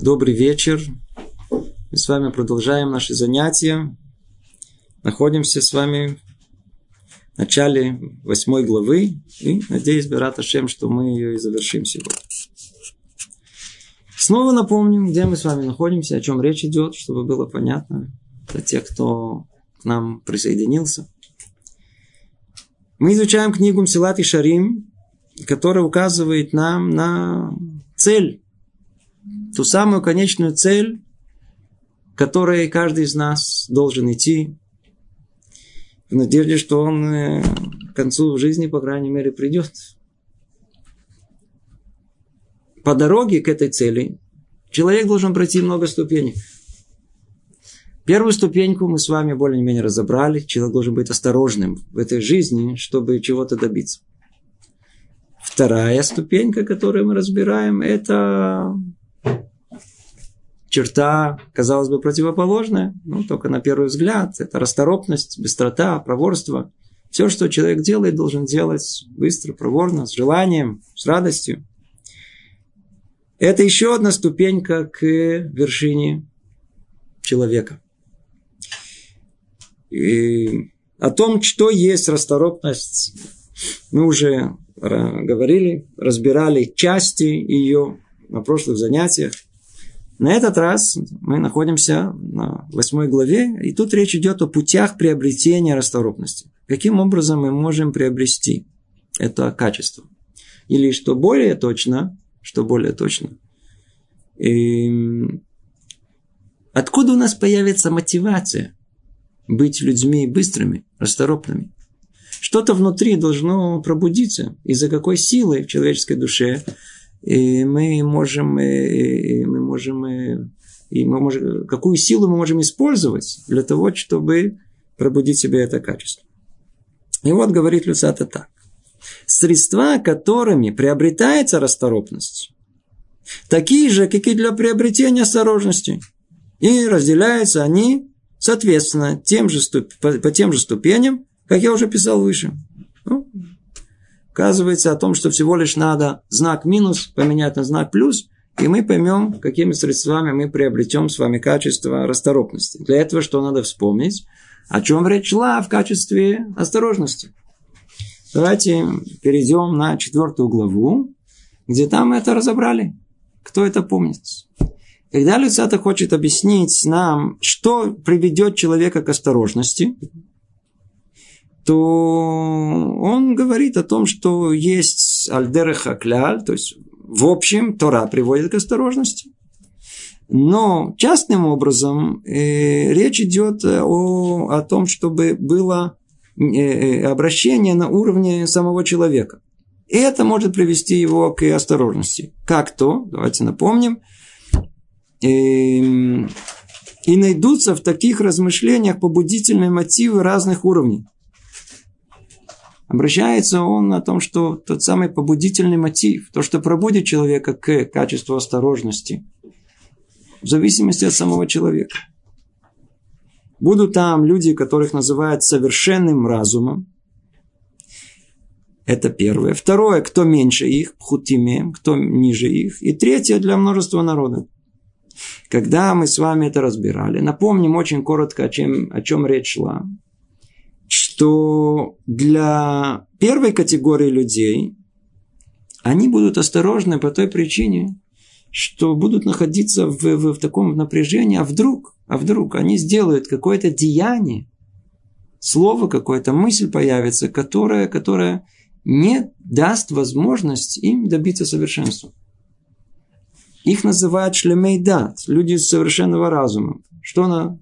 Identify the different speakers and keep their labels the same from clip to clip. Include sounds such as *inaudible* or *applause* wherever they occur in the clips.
Speaker 1: Добрый вечер. Мы с вами продолжаем наши занятия. Находимся с вами в начале восьмой главы. И надеюсь, Берат Ашем, что мы ее и завершим сегодня. Снова напомним, где мы с вами находимся, о чем речь идет, чтобы было понятно для тех, кто к нам присоединился. Мы изучаем книгу Мсилат и Шарим, которая указывает нам на цель, ту самую конечную цель, которой каждый из нас должен идти, в надежде, что он э, к концу жизни, по крайней мере, придет. По дороге к этой цели человек должен пройти много ступеней. Первую ступеньку мы с вами более-менее разобрали. Человек должен быть осторожным в этой жизни, чтобы чего-то добиться. Вторая ступенька, которую мы разбираем, это черта, казалось бы, противоположная, ну, только на первый взгляд. Это расторопность, быстрота, проворство. Все, что человек делает, должен делать быстро, проворно, с желанием, с радостью. Это еще одна ступенька к вершине человека. И о том, что есть расторопность, мы уже говорили, разбирали части ее на прошлых занятиях. На этот раз мы находимся на восьмой главе, и тут речь идет о путях приобретения расторопности. Каким образом мы можем приобрести это качество? Или что более точно, что более точно, и откуда у нас появится мотивация быть людьми быстрыми, расторопными? Что-то внутри должно пробудиться. Из-за какой силы в человеческой душе и мы можем, и мы можем, и мы можем, какую силу мы можем использовать для того, чтобы пробудить себе это качество. И вот говорит Люцата так. Средства, которыми приобретается расторопность, такие же, как и для приобретения осторожности. И разделяются они, соответственно, тем же ступ... по тем же ступеням, как я уже писал выше. Ну, Оказывается о том, что всего лишь надо знак минус поменять на знак плюс, и мы поймем, какими средствами мы приобретем с вами качество расторопности. Для этого что надо вспомнить? О чем речь шла в качестве осторожности. Давайте перейдем на четвертую главу, где там это разобрали. Кто это помнит? Когда Люцата хочет объяснить нам, что приведет человека к осторожности, то он говорит о том, что есть альдереха кляль, то есть в общем Тора приводит к осторожности. Но частным образом э, речь идет о, о том, чтобы было э, э, обращение на уровне самого человека. И это может привести его к осторожности. Как то, давайте напомним, э, и найдутся в таких размышлениях побудительные мотивы разных уровней. Обращается он о том, что тот самый побудительный мотив, то, что пробудит человека к качеству осторожности, в зависимости от самого человека. Будут там люди, которых называют совершенным разумом. Это первое. Второе, кто меньше их, пхутиме, кто ниже их. И третье, для множества народов. Когда мы с вами это разбирали, напомним очень коротко, о чем, о чем речь шла что для первой категории людей они будут осторожны по той причине, что будут находиться в, в, в таком напряжении, а вдруг, а вдруг они сделают какое-то деяние, слово какое-то, мысль появится, которая, которая не даст возможность им добиться совершенства. Их называют шлемейдат, люди совершенного разума. Что она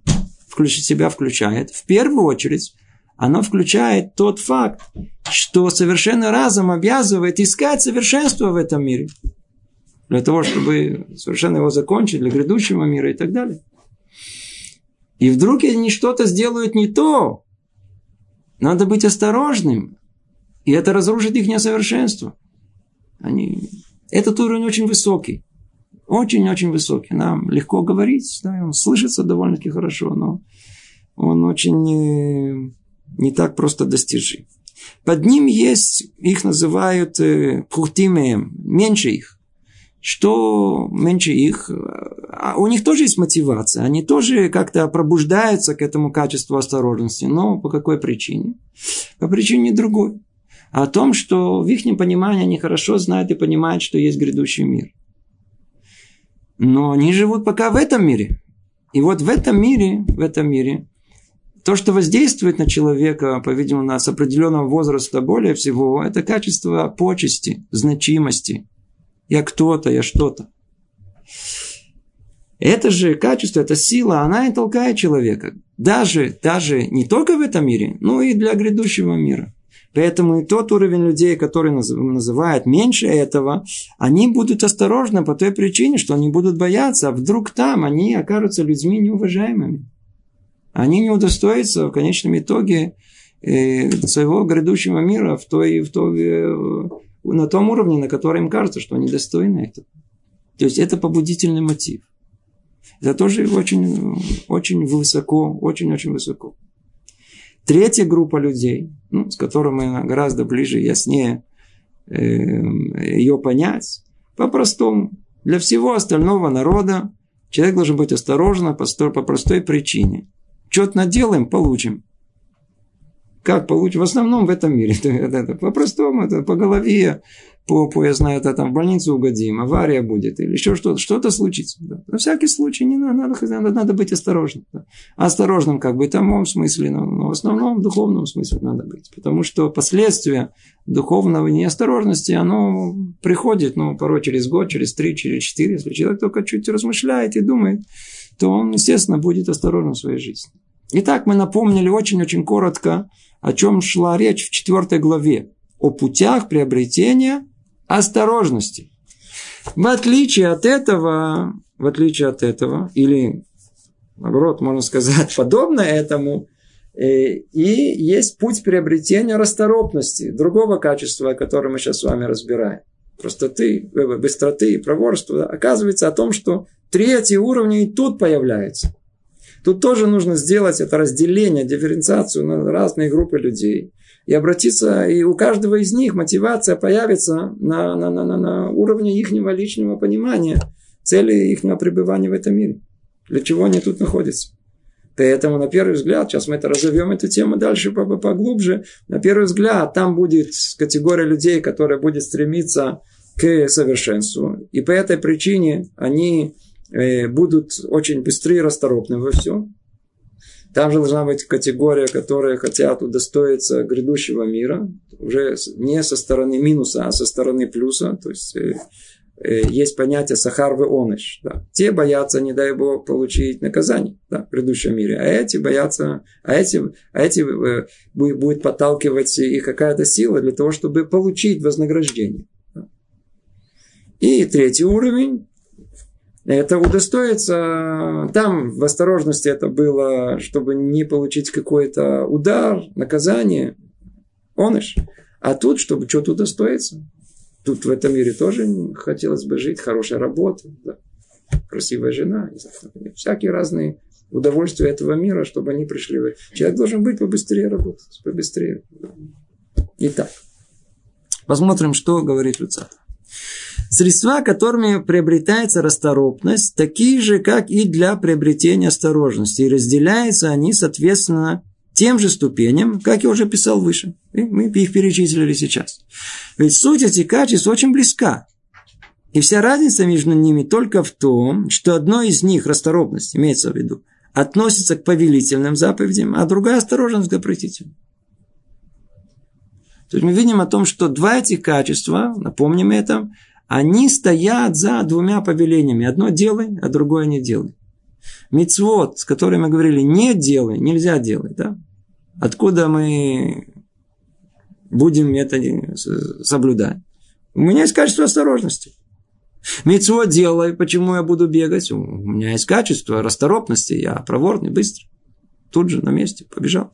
Speaker 1: в себя включает? В первую очередь, оно включает тот факт, что совершенный разум обязывает искать совершенство в этом мире. Для того, чтобы совершенно его закончить, для грядущего мира и так далее. И вдруг они что-то сделают не то. Надо быть осторожным. И это разрушит их несовершенство. Они... Этот уровень очень высокий. Очень-очень высокий. Нам легко говорить, да, он слышится довольно-таки хорошо, но он очень э, не так просто достижим. Под ним есть, их называют э, пхутимеем, меньше их. что меньше их, а у них тоже есть мотивация, они тоже как-то пробуждаются к этому качеству осторожности, но по какой причине? По причине другой. О том, что в их понимании они хорошо знают и понимают, что есть грядущий мир. Но они живут пока в этом мире. И вот в этом мире, в этом мире, то, что воздействует на человека, по-видимому, с определенного возраста более всего, это качество почести, значимости. Я кто-то, я что-то. Это же качество, эта сила, она и толкает человека. Даже, даже не только в этом мире, но и для грядущего мира. Поэтому и тот уровень людей, который называют меньше этого, они будут осторожны по той причине, что они будут бояться, а вдруг там они окажутся людьми неуважаемыми. Они не удостоятся в конечном итоге э, своего грядущего мира в той, в той, э, на том уровне, на котором им кажется, что они достойны этого. То есть это побудительный мотив. Это тоже очень, очень высоко, очень-очень высоко. Третья группа людей, ну, с которой мы гораздо ближе яснее э, ее понять, по-простому, для всего остального народа человек должен быть осторожен по, по простой причине. Что-то наделаем, получим. Как получим? В основном в этом мире. *laughs* По-простому, это по голове, по, по, я знаю, это там в больницу угодим, авария будет, или еще что-то, что-то случится. Да. На всякий случай не надо, надо, надо быть осторожным. Да. Осторожным как бы в том смысле, но, но в основном в духовном смысле надо быть. Потому что последствия духовного неосторожности, оно приходит, ну, порой через год, через три, через четыре. Если человек только чуть размышляет и думает, то он, естественно, будет осторожен в своей жизни. Итак, мы напомнили очень-очень коротко, о чем шла речь в четвертой главе. О путях приобретения осторожности. В отличие от этого, в отличие от этого, или наоборот, можно сказать, *laughs* подобно этому, э, и есть путь приобретения расторопности, другого качества, которое мы сейчас с вами разбираем. Простоты, э, быстроты и проворства. Оказывается о том, что третий уровень и тут появляется. Тут тоже нужно сделать это разделение, дифференциацию на разные группы людей. И обратиться, и у каждого из них мотивация появится на, на, на, на, на уровне их личного понимания цели их пребывания в этом мире. Для чего они тут находятся. Поэтому, на первый взгляд, сейчас мы это разовьем эту тему дальше поглубже, на первый взгляд, там будет категория людей, которая будет стремиться к совершенству. И по этой причине они будут очень быстрые и расторопны во всем. Там же должна быть категория, которые хотят удостоиться грядущего мира, уже не со стороны минуса, а со стороны плюса. То есть э, э, есть понятие сахарвы оныш. Да. Те боятся, не дай бог, получить наказание да, в грядущем мире, а эти боятся, а эти, а эти э, будет подталкивать их какая-то сила для того, чтобы получить вознаграждение. Да. И третий уровень это удостоится, там в осторожности это было, чтобы не получить какой-то удар, наказание, оныш. А тут, чтобы что-то удостоиться. Тут в этом мире тоже хотелось бы жить, хорошая работа, да, красивая жена, всякие разные удовольствия этого мира, чтобы они пришли. Человек должен быть побыстрее работать, побыстрее. Итак, посмотрим, что говорит Люцат. Средства, которыми приобретается расторопность, такие же, как и для приобретения осторожности. И разделяются они, соответственно, тем же ступеням, как я уже писал выше. И мы их перечислили сейчас. Ведь суть этих качеств очень близка. И вся разница между ними только в том, что одно из них, расторопность, имеется в виду, относится к повелительным заповедям, а другая осторожность к запретительным. То есть мы видим о том, что два этих качества, напомним это, они стоят за двумя повелениями. Одно делай, а другое не делай. Мицвод, с которым мы говорили, не делай, нельзя делать. Да? Откуда мы будем это соблюдать? У меня есть качество осторожности. Мецво делай, почему я буду бегать? У меня есть качество расторопности, я проворный, быстрый. Тут же на месте побежал.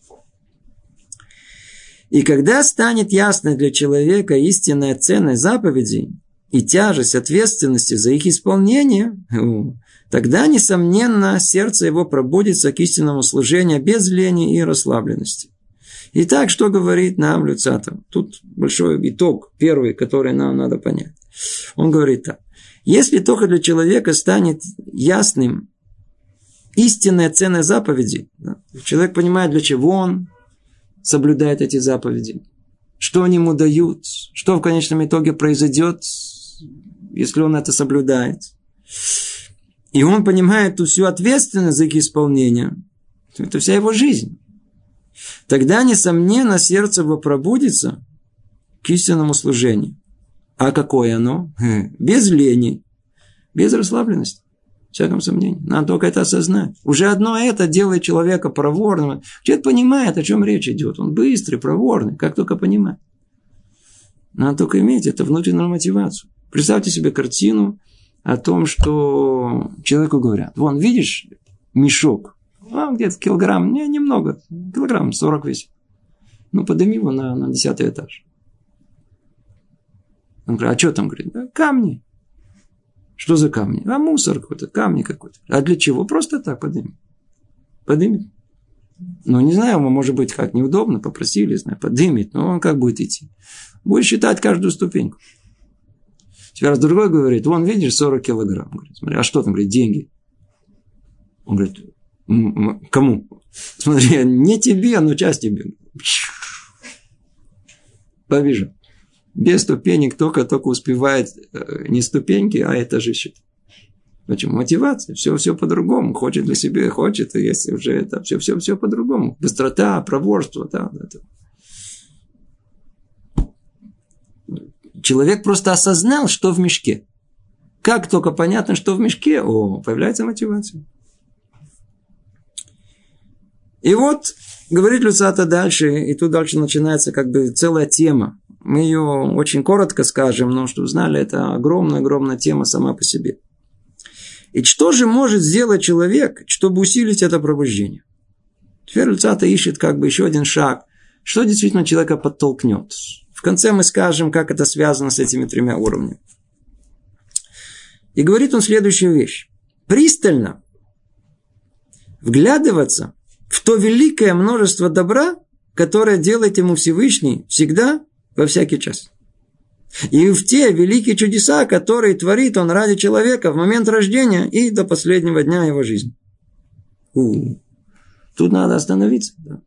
Speaker 1: И когда станет ясно для человека истинная ценность заповедей, и тяжесть ответственности за их исполнение, тогда, несомненно, сердце его пробудится к истинному служению без лени и расслабленности. Итак, что говорит нам Люцатов? Тут большой итог, первый, который нам надо понять. Он говорит так. Если только для человека станет ясным истинная ценность заповеди, да, человек понимает, для чего он соблюдает эти заповеди, что они ему дают, что в конечном итоге произойдет, если он это соблюдает. И он понимает ту всю ответственность за их исполнение. Это вся его жизнь. Тогда, несомненно, сердце его пробудится к истинному служению. А какое оно? *laughs* Без лени, без расслабленности. Всяком сомнении. Надо только это осознать. Уже одно это делает человека проворным. Человек понимает, о чем речь идет. Он быстрый, проворный, как только понимает. Надо только иметь это внутреннюю мотивацию. Представьте себе картину о том, что человеку говорят, вон, видишь мешок, а, где-то килограмм, не, немного, килограмм 40 весит. Ну, подними его на, на 10 этаж. Он говорит, а что там? Говорит, да, камни. Что за камни? А мусор какой-то, камни какой-то. А для чего? Просто так подними. Поднимет. Ну, не знаю, может быть, как неудобно, попросили, знаю, поднимет, но он как будет идти? Будет считать каждую ступеньку. Теперь раз другой говорит, вон, видишь, 40 килограмм. Говорит, смотри, а что там, говорит, деньги? Он говорит, кому? Смотри, *laughs* не тебе, но часть тебе. Побежал. Без ступенек только, только успевает э, не ступеньки, а этажи считать. Почему? Мотивация. Все, все по-другому. Хочет для себя, хочет, если уже это все, все, все по-другому. Быстрота, проворство, да, это. Человек просто осознал, что в мешке. Как только понятно, что в мешке, о, появляется мотивация. И вот, говорит Люцата дальше, и тут дальше начинается как бы целая тема. Мы ее очень коротко скажем, но чтобы знали, это огромная-огромная тема сама по себе. И что же может сделать человек, чтобы усилить это пробуждение? Теперь Люцата ищет как бы еще один шаг. Что действительно человека подтолкнет? В конце мы скажем, как это связано с этими тремя уровнями. И говорит он следующую вещь. Пристально вглядываться в то великое множество добра, которое делает ему Всевышний всегда, во всякий час. И в те великие чудеса, которые творит он ради человека в момент рождения и до последнего дня его жизни. У-у-у. Тут надо остановиться. Да.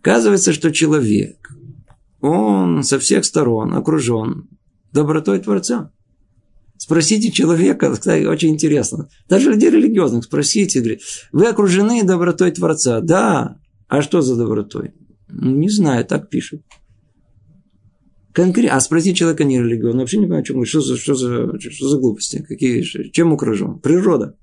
Speaker 1: Оказывается, что человек, он со всех сторон окружен добротой Творца. Спросите человека, *laughs* кстати, очень интересно. Даже людей религиозных спросите, говорит, вы окружены добротой Творца. Да. А что за добротой? Ну, не знаю, так пишут. Конкретно. А спросить человека нерелигиозного, вообще не понимаю, о чем Что за, что за, что за глупости? Какие, чем окружен? Природа.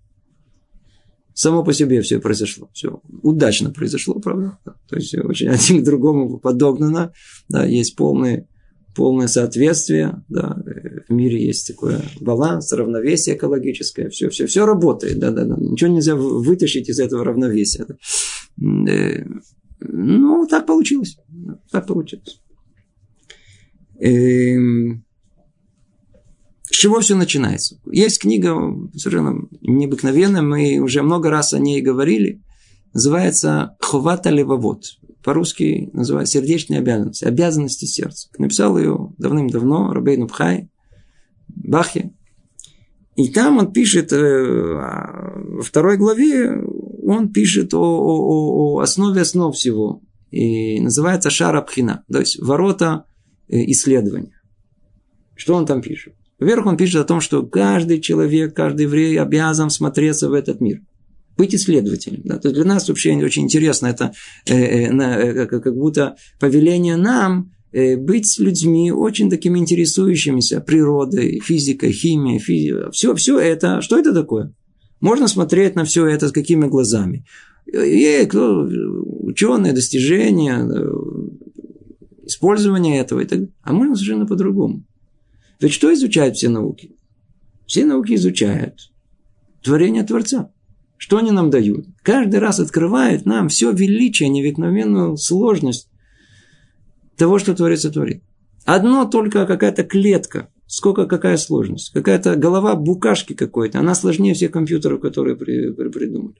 Speaker 1: Само по себе все произошло. Все удачно произошло, правда? То есть очень *laughs* один к другому подогнано. Да, есть полное, полное соответствие. Да, в мире есть такое баланс, равновесие экологическое. Все, все, все работает. Да, да, да. Ничего нельзя вытащить из этого равновесия. Да. Э, ну, так получилось. Так получилось. Эм, чего все начинается? Есть книга совершенно необыкновенная, мы уже много раз о ней говорили. Называется «Ховата левовод». По-русски называется «Сердечные обязанности». Обязанности сердца. Написал ее давным-давно Рабейн Бхай, Бахе. И там он пишет, э, во второй главе, он пишет о, о, о основе основ всего. И называется Шарабхина, то есть ворота э, исследования. Что он там пишет? Вверх он пишет о том, что каждый человек, каждый еврей обязан смотреться в этот мир. Быть исследователем. Да? То есть для нас вообще очень интересно это э, э, э, как будто повеление нам э, быть людьми очень такими интересующимися природой, физикой, химией, физикой. Все, все это, что это такое? Можно смотреть на все это с какими глазами? И кто, ученые, достижения, использование этого и так. А можно совершенно по-другому. Ведь что изучают все науки? Все науки изучают творение Творца. Что они нам дают? Каждый раз открывают нам все величие, необыкновенную сложность того, что Творец творит. Одно только какая-то клетка. Сколько, какая сложность. Какая-то голова букашки какой-то. Она сложнее всех компьютеров, которые при, при, придумали.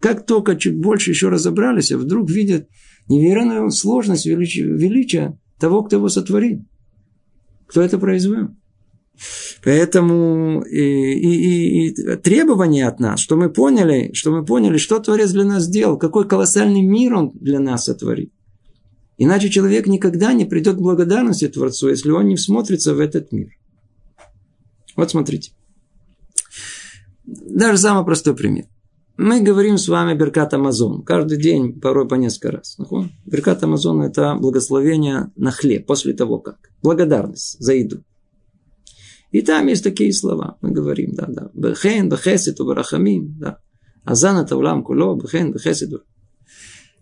Speaker 1: Как только чуть больше еще разобрались, а вдруг видят невероятную сложность, величие, величие того, кто его сотворил. Кто это произвел. Поэтому и, и, и требования от нас, что мы поняли, что мы поняли, что Творец для нас сделал, какой колоссальный мир Он для нас сотворил. Иначе человек никогда не придет к благодарности Творцу, если он не всмотрится в этот мир. Вот смотрите. Даже самый простой пример. Мы говорим с вами Беркат Амазон. Каждый день, порой по несколько раз. Беркат Амазон – это благословение на хлеб после того, как. Благодарность за еду. И там есть такие слова. Мы говорим, да, да. Бехен, бехесет, барахамим, да. Азан это улам куло, бехен, бехесет.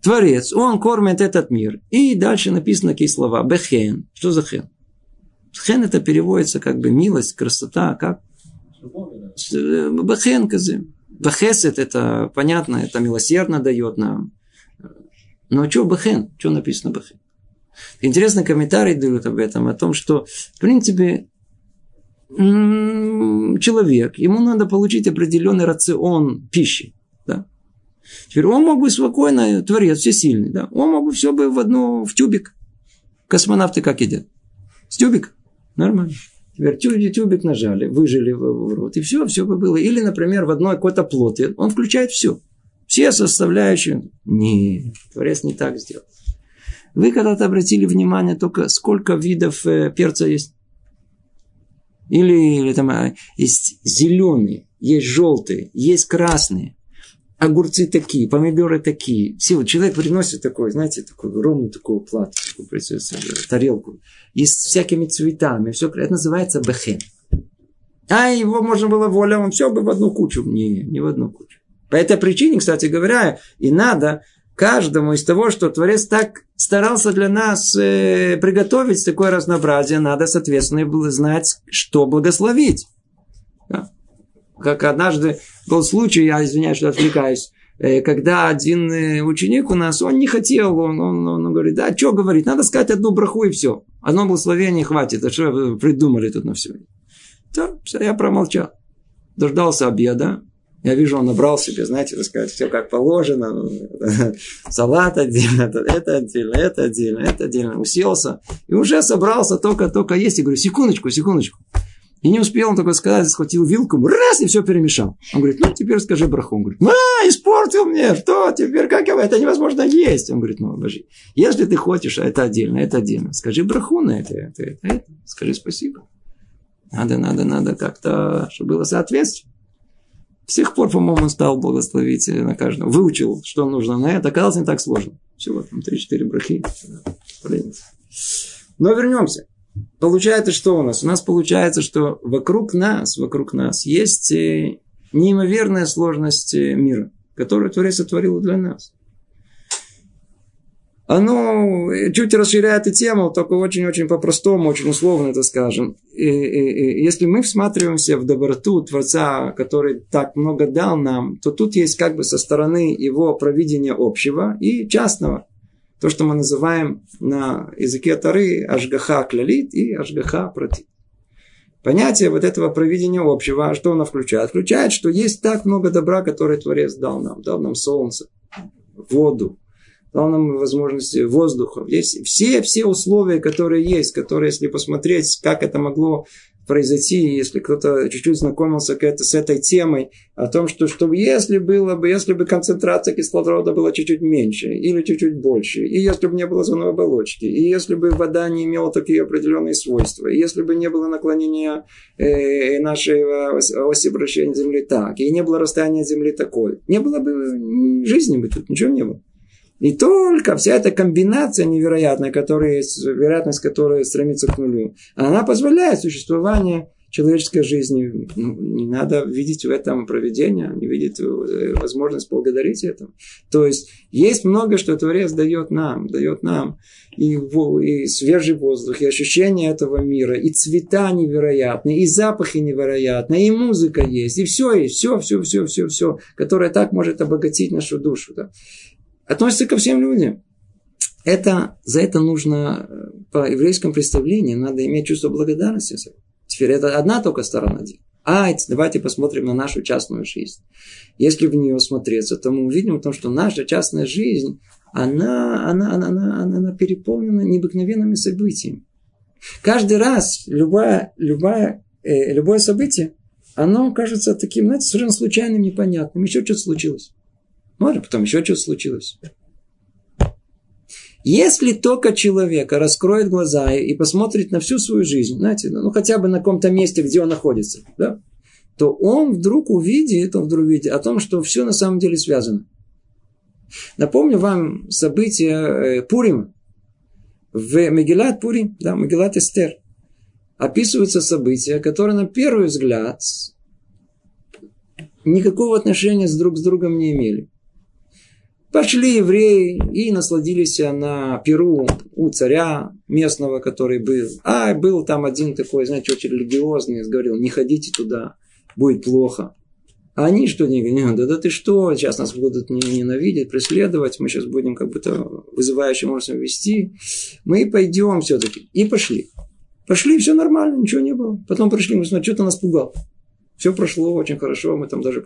Speaker 1: Творец, он кормит этот мир. И дальше написаны такие слова. Бехен. Что за хен? Хен это переводится как бы милость, красота, как? Бехен казы. Бехесет это понятно, это милосердно дает нам. Но что бехен? Что написано бехен? Интересный комментарий дают об этом, о том, что, в принципе, человек, ему надо получить определенный рацион пищи. Да? Теперь он мог бы спокойно, творец всесильный, да? он мог бы все бы в одно, в тюбик. Космонавты как едят? С тюбик? Нормально. Теперь тюбик, тюбик нажали, выжили в, рот, и все, все бы было. Или, например, в одной какой-то плоте, он включает все. Все составляющие. Не, Творец не так сделал. Вы когда-то обратили внимание только, сколько видов э, перца есть? Или, или там а, есть зеленые, есть желтые, есть красные. Огурцы такие, помидоры такие. Все, вот человек приносит такой, знаете, такую ровную такую плату, такую, тарелку. И с всякими цветами. Все, это называется бехен. А его можно было воля, он все бы в одну кучу. Не, не в одну кучу. По этой причине, кстати говоря, и надо каждому из того, что Творец так старался для нас э, приготовить такое разнообразие, надо, соответственно, знать, что благословить. Да? Как однажды был случай, я извиняюсь, что отвлекаюсь, э, когда один э, ученик у нас, он не хотел, он, он, он говорит, да, что говорить, надо сказать одну браху и все. Одно благословение хватит, а что придумали тут на все. Да, все, я промолчал. Дождался обеда, я вижу, он набрал себе, знаете, так сказать, все как положено. *laughs* Салат отдельно, это отдельно, это отдельно, это отдельно. Уселся и уже собрался только-только есть. И говорю, секундочку, секундочку. И не успел он только сказать, схватил вилку, раз, и все перемешал. Он говорит, ну, теперь скажи браху. Он говорит, а, испортил мне, что теперь, как его, это невозможно есть. Он говорит, ну, божи, если ты хочешь, а это отдельно, это отдельно, скажи браху на это, это, это, это. скажи спасибо. Надо, надо, надо как-то, чтобы было соответствие. С тех пор, по-моему, он стал благословить на каждого. Выучил, что нужно на это. Оказалось, не так сложно. Всего там 3-4 брахи. Но вернемся. Получается, что у нас? У нас получается, что вокруг нас, вокруг нас есть э, неимоверная сложность э, мира, которую Творец сотворил для нас оно чуть расширяет и тему, только очень-очень по-простому, очень условно это скажем. И, и, и, если мы всматриваемся в доброту Творца, который так много дал нам, то тут есть как бы со стороны его провидения общего и частного. То, что мы называем на языке Тары Ашгаха клялит и Ашгаха протит. Понятие вот этого провидения общего, а что оно включает? Включает, что есть так много добра, которое Творец дал нам. Дал нам солнце, воду, дал нам возможности воздуха. Есть все, все условия, которые есть, которые, если посмотреть, как это могло произойти, если кто-то чуть-чуть знакомился с этой темой, о том, что, что если было бы, если бы концентрация кислорода была чуть-чуть меньше или чуть-чуть больше, и если бы не было зоны оболочки, и если бы вода не имела такие определенные свойства, и если бы не было наклонения э, нашей оси вращения Земли так, и не было расстояния Земли такой, не было бы жизни бы тут, ничего не было. И только вся эта комбинация невероятная, которая, вероятность которой стремится к нулю, она позволяет существование человеческой жизни. Ну, не надо видеть в этом проведение, не видеть э, возможность благодарить этому. То есть, есть много, что Творец дает нам, дает нам и, и свежий воздух, и ощущение этого мира, и цвета невероятные, и запахи невероятные, и музыка есть, и все есть, все, все, все, все, все, которое так может обогатить нашу душу. Да относится ко всем людям. Это, за это нужно, э, по еврейскому представлению, надо иметь чувство благодарности. Теперь это одна только сторона дела. А, давайте посмотрим на нашу частную жизнь. Если в нее смотреться, то мы увидим, том, что наша частная жизнь, она, она, она, она, она, она переполнена необыкновенными событиями. Каждый раз любая, любая э, любое событие, оно кажется таким, знаете, совершенно случайным, непонятным. Еще что-то случилось. Может, потом еще что-то случилось. Если только человек раскроет глаза и посмотрит на всю свою жизнь, знаете, ну хотя бы на каком-то месте, где он находится, да, то он вдруг увидит, он вдруг увидит о том, что все на самом деле связано. Напомню вам события э, Пурима. В Мегилат Пурим, да, Мегилат Эстер, описываются события, которые на первый взгляд никакого отношения с друг с другом не имели. Пошли евреи и насладились на Перу у царя местного, который был. А был там один такой, знаете, очень религиозный, говорил, не ходите туда, будет плохо. А они что не говорят, да, да ты что, сейчас нас будут ненавидеть, преследовать, мы сейчас будем как будто вызывающим образом вести. Мы пойдем все-таки. И пошли. Пошли, все нормально, ничего не было. Потом пришли, мы смотрим, что-то нас пугал. Все прошло очень хорошо, мы там даже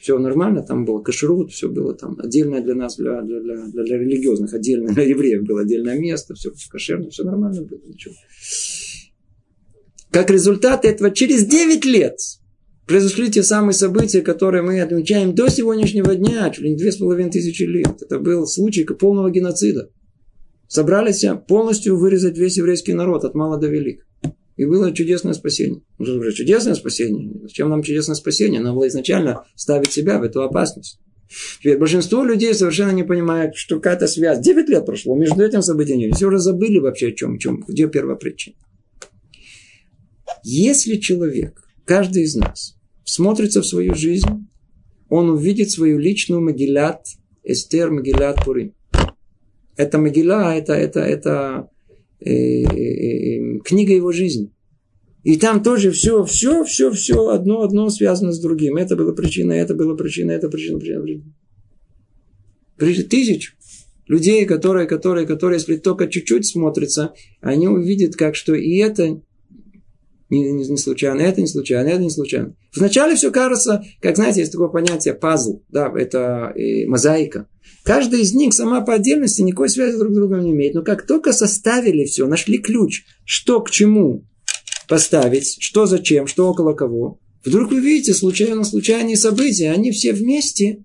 Speaker 1: все нормально, там был кашрут, все было там отдельное для нас, для, для, для, для религиозных, отдельно для евреев было отдельное место, все кошерно, все нормально было, ничего. Как результат этого, через 9 лет произошли те самые события, которые мы отмечаем до сегодняшнего дня, чуть ли не две с половиной тысячи лет. Это был случай полного геноцида. Собрались полностью вырезать весь еврейский народ от мала до велик. И было чудесное спасение. Уже чудесное спасение. Зачем нам чудесное спасение? Нам было изначально ставить себя в эту опасность. Теперь большинство людей совершенно не понимают, что какая-то связь. Девять лет прошло между этим событием. Все уже забыли вообще о чем, о чем, где первопричина. Если человек, каждый из нас, смотрится в свою жизнь, он увидит свою личную Магилат, Эстер Магилат Пурим. Это Магила, это, это, это книга его жизни. И там тоже все, все, все, все, одно, одно связано с другим. Это была причина, это была причина, это причина, причина, причина. Тысяч людей, которые, которые, которые, если только чуть-чуть смотрятся, они увидят, как что и это не, не, не случайно, это не случайно, это не случайно. Вначале все кажется, как знаете, есть такое понятие пазл, да, это э, мозаика. Каждая из них сама по отдельности никакой связи друг с другом не имеет. Но как только составили все, нашли ключ, что к чему поставить, что зачем, что около кого, вдруг вы видите случайно случайные события, они все вместе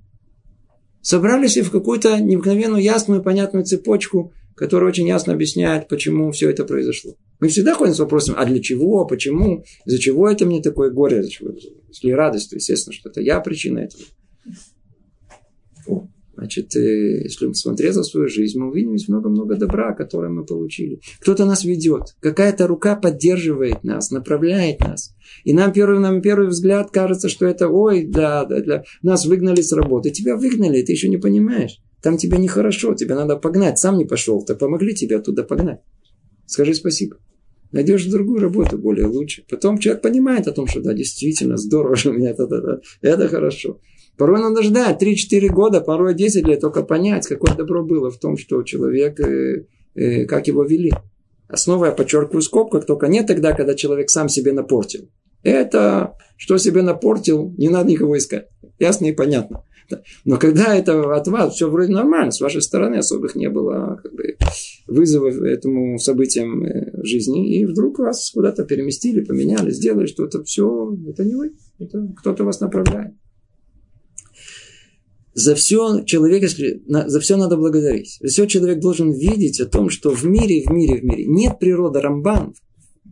Speaker 1: собрались в какую-то необыкновенную ясную понятную цепочку, которая очень ясно объясняет, почему все это произошло. Мы всегда ходим с вопросом, а для чего, почему, из-за чего это мне такое горе, если радость, то естественно, что это я причина этого. Значит, э, если мы смотрим за свою жизнь, мы увидим много-много добра, которое мы получили. Кто-то нас ведет, какая-то рука поддерживает нас, направляет нас. И нам первый, нам первый взгляд кажется, что это, ой, да, да, нас выгнали с работы. Тебя выгнали, ты еще не понимаешь. Там тебе нехорошо, тебе надо погнать. Сам не пошел, то помогли тебе оттуда погнать. Скажи спасибо. Найдешь другую работу более лучше. Потом человек понимает о том, что да, действительно здорово, что у меня это, это, это хорошо. Порой надо ждать 3-4 года, порой 10 лет, только понять, какое добро было в том, что человек, э, э, как его вели. Основа, я подчеркиваю в скобках, только не тогда, когда человек сам себе напортил. Это, что себе напортил, не надо никого искать. Ясно и понятно. Но когда это от вас, все вроде нормально, с вашей стороны особых не было как бы, вызовов этому событиям э, жизни, и вдруг вас куда-то переместили, поменяли, сделали что-то, все, это не вы, это кто-то вас направляет. За все человек, за все надо благодарить. За все человек должен видеть о том, что в мире, в мире, в мире нет природы Рамбан.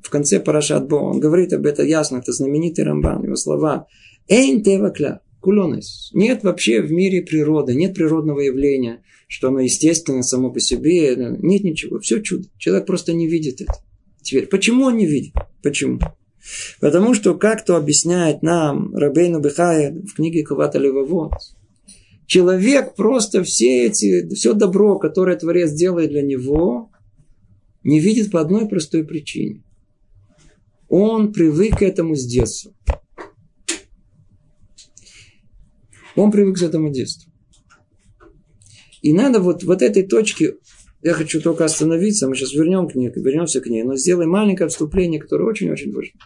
Speaker 1: В конце Парашат Бо, он говорит об этом ясно, это знаменитый Рамбан, его слова. Эйн тевакля, кулонес. Нет вообще в мире природы, нет природного явления, что оно естественно само по себе. Нет ничего, все чудо. Человек просто не видит это. Теперь, почему он не видит? Почему? Потому что, как то объясняет нам Рабейну Бехая в книге Кавата Левовод, человек просто все эти, все добро, которое Творец делает для него, не видит по одной простой причине. Он привык к этому с детства. Он привык к этому детству. И надо вот, вот этой точке, я хочу только остановиться, мы сейчас вернем к ней, вернемся к ней, но сделаем маленькое вступление, которое очень-очень важно.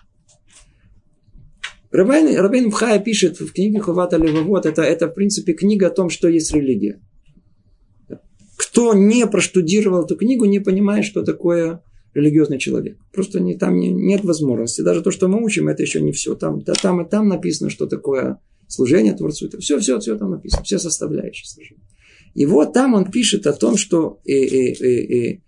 Speaker 1: Рабейн, Рабейн Бхая пишет в книге Хувата Левовод, это, это в принципе книга о том, что есть религия. Кто не проштудировал эту книгу, не понимает, что такое религиозный человек. Просто не, там не, нет возможности. Даже то, что мы учим, это еще не все. Там, да, там и там написано, что такое служение Творцу. Это все, все, все там написано. Все составляющие служения. И вот там он пишет о том, что э, э, э, э,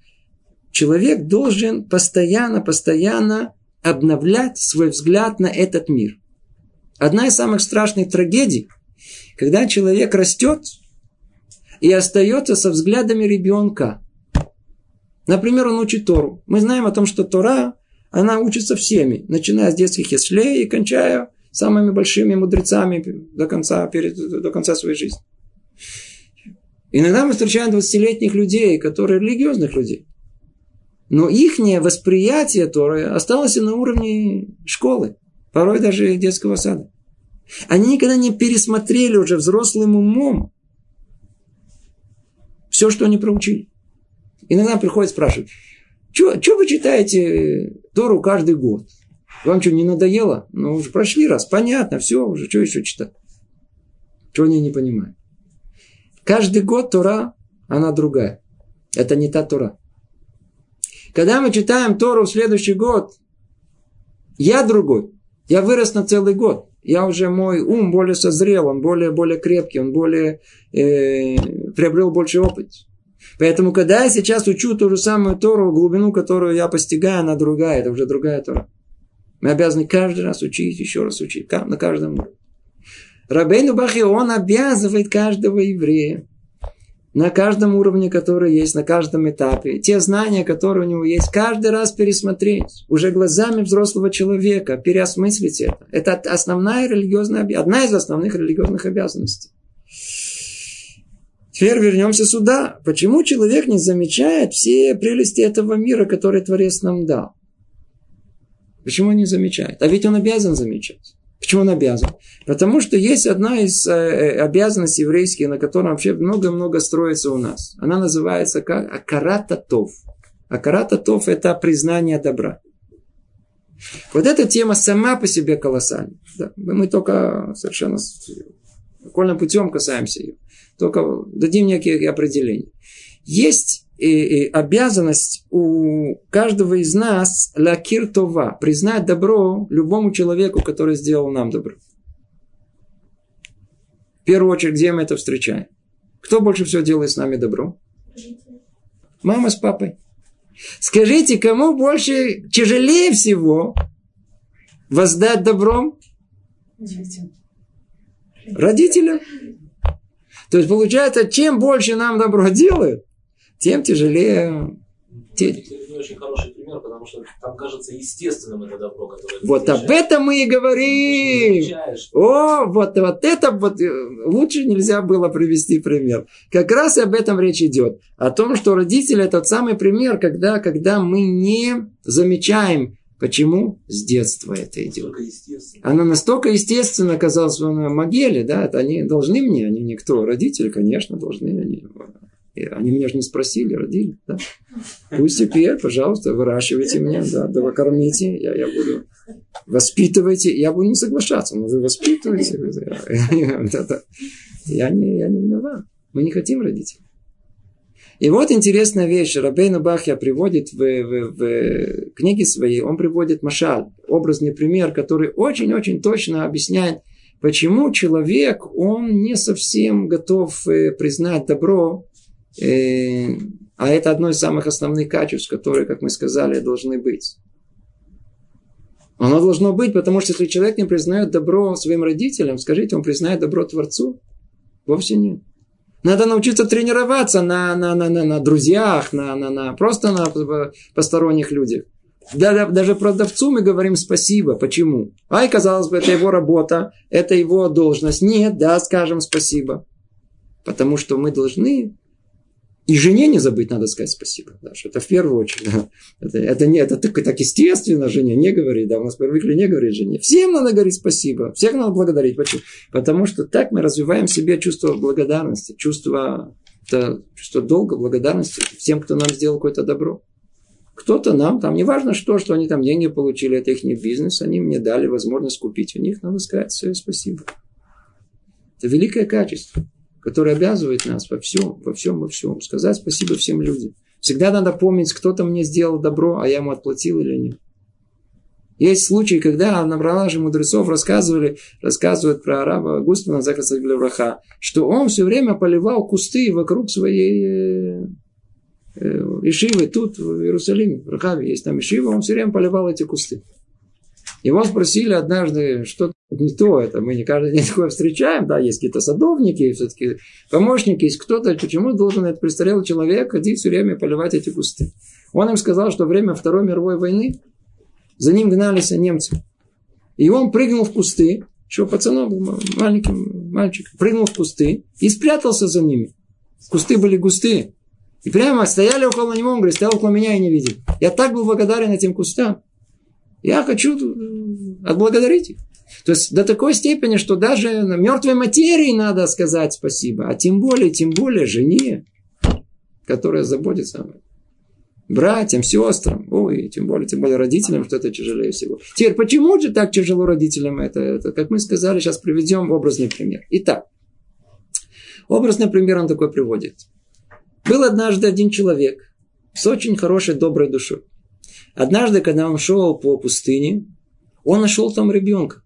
Speaker 1: человек должен постоянно, постоянно обновлять свой взгляд на этот мир. Одна из самых страшных трагедий, когда человек растет и остается со взглядами ребенка. Например, он учит Тору. Мы знаем о том, что Тора, она учится всеми, начиная с детских яслей и кончая самыми большими мудрецами до конца, перед, до конца своей жизни. Иногда мы встречаем 20-летних людей, которые религиозных людей. Но их восприятие Торы осталось на уровне школы, порой даже детского сада. Они никогда не пересмотрели уже взрослым умом все, что они проучили. Иногда приходят спрашивать, что вы читаете Тору каждый год? Вам что, не надоело? Ну, уже прошли раз, понятно, все, уже что еще читать? Чего они не понимают? Каждый год Тора, она другая. Это не та Тора. Когда мы читаем Тору в следующий год, я другой. Я вырос на целый год. Я уже, мой ум более созрел, он более, более крепкий, он более, э, приобрел больше опыт. Поэтому, когда я сейчас учу ту же самую Тору, глубину, которую я постигаю, она другая, это уже другая Тора. Мы обязаны каждый раз учить, еще раз учить, на каждом уровне. Рабейну Бахи, он обязывает каждого еврея на каждом уровне, который есть, на каждом этапе, те знания, которые у него есть, каждый раз пересмотреть, уже глазами взрослого человека, переосмыслить это. Это основная религиозная, одна из основных религиозных обязанностей. Теперь вернемся сюда. Почему человек не замечает все прелести этого мира, который Творец нам дал? Почему он не замечает? А ведь он обязан замечать. Почему он обязан? Потому что есть одна из э, э, обязанностей еврейских, на которой вообще много-много строится у нас. Она называется как Акарататов. Акарататов – это признание добра. Вот эта тема сама по себе колоссальна. Да. Мы только совершенно окольным путем касаемся ее. Только дадим некие определения. Есть и, и обязанность у каждого из нас лакир това, признать добро любому человеку, который сделал нам добро. В первую очередь, где мы это встречаем? Кто больше всего делает с нами добро? Мама с папой. Скажите, кому больше тяжелее всего воздать добром? Родителям. То есть получается, чем больше нам добро делают, тем тяжелее...
Speaker 2: Это очень хороший пример, потому что там кажется естественным это добро, которое
Speaker 1: Вот об этом мы и говорим. О, вот, вот это вот э, лучше нельзя было привести пример. Как раз об этом речь идет. О том, что родители это тот самый пример, когда, когда мы не замечаем Почему? С детства это идет. Она настолько естественно оказалась в могиле, да, это они должны мне, они никто. Родители, конечно, должны. Они, они меня же не спросили, родили. Да? Пусть теперь, пожалуйста, выращивайте меня, да, да кормите, я, я буду воспитывайте. Я буду не соглашаться, но вы воспитываете. Я не, я не виноват. Мы не хотим родителей. И вот интересная вещь. Рабейну Бахья приводит в, в, в книге своей, он приводит машал, образный пример, который очень-очень точно объясняет, почему человек, он не совсем готов э, признать добро а это одно из самых основных качеств, которые, как мы сказали, должны быть. Оно должно быть, потому что если человек не признает добро своим родителям, скажите, он признает добро Творцу? Вовсе нет. Надо научиться тренироваться на, на, на, на, на друзьях, на, на, на, просто на посторонних людях. Да, да, даже продавцу мы говорим спасибо. Почему? Ай, казалось бы, это его работа, это его должность. Нет, да, скажем спасибо. Потому что мы должны и жене не забыть, надо сказать спасибо. Да, что это в первую очередь. Это, это, не, это так, так естественно жене не говорить. Да, у нас привыкли не говорить жене. Всем надо говорить спасибо. Всех надо благодарить. Почему? Потому что так мы развиваем в себе чувство благодарности, чувство, это, чувство долга, благодарности всем, кто нам сделал какое-то добро. Кто-то нам, там, неважно что, что они там деньги получили, это их не бизнес, они мне дали возможность купить у них, надо сказать все спасибо. Это великое качество который обязывает нас во всем, во всем, во всем. Сказать спасибо всем людям. Всегда надо помнить, кто-то мне сделал добро, а я ему отплатил или нет. Есть случаи, когда набрала же мудрецов рассказывали, рассказывают про араба Августина Захасаглевраха, что он все время поливал кусты вокруг своей э, э, Ишивы тут, в Иерусалиме, в Рахаве есть там Ишива, он все время поливал эти кусты. Его спросили однажды, что не то, это мы не каждый день *laughs* такое встречаем, да, есть какие-то садовники, все-таки помощники, есть кто-то, почему должен этот престарелый человек ходить все время поливать эти кусты. Он им сказал, что время Второй мировой войны за ним гнались немцы. И он прыгнул в кусты, еще пацанок был маленьким мальчик, прыгнул в кусты и спрятался за ними. Кусты были густые. И прямо стояли около него, он говорит, стоял около меня и не видел. Я так был благодарен этим кустам. Я хочу отблагодарить их. То есть до такой степени, что даже на мертвой материи надо сказать спасибо. А тем более, тем более жене, которая заботится об этом братьям, сестрам, ой, тем более, тем более родителям, что это тяжелее всего. Теперь, почему же так тяжело родителям это? это как мы сказали, сейчас приведем образный пример. Итак, образный пример он такой приводит. Был однажды один человек с очень хорошей, доброй душой. Однажды, когда он шел по пустыне, он нашел там ребенка.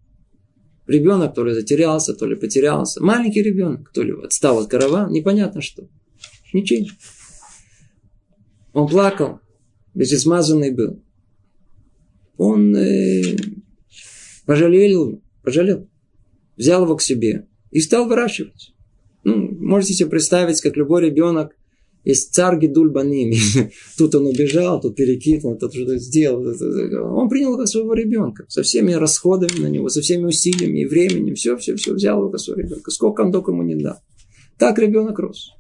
Speaker 1: Ребенок то ли затерялся, то ли потерялся. Маленький ребенок, то ли отстал от каравана, непонятно что. Ничего. Он плакал, весь измазанный был. Он э, пожалел, пожалел, взял его к себе и стал выращивать. Ну, можете себе представить, как любой ребенок есть царь Гидуль Баним. *laughs* тут он убежал, тут перекинул, тут что-то сделал. Он принял как своего ребенка. Со всеми расходами на него, со всеми усилиями и временем. Все, все, все взял его как своего ребенка. Сколько он только ему не дал. Так ребенок рос.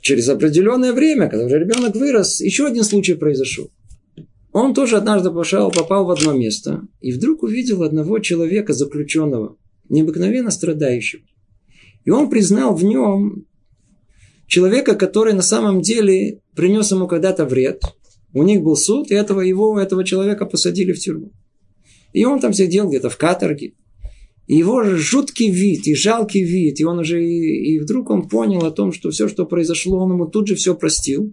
Speaker 1: через определенное время, когда уже ребенок вырос, еще один случай произошел. Он тоже однажды пошел, попал в одно место и вдруг увидел одного человека заключенного, необыкновенно страдающего. И он признал в нем человека, который на самом деле принес ему когда-то вред. У них был суд, и этого его, этого человека посадили в тюрьму. И он там сидел где-то в каторге. И его жуткий вид, и жалкий вид, и он уже, и, и вдруг он понял о том, что все, что произошло, он ему тут же все простил.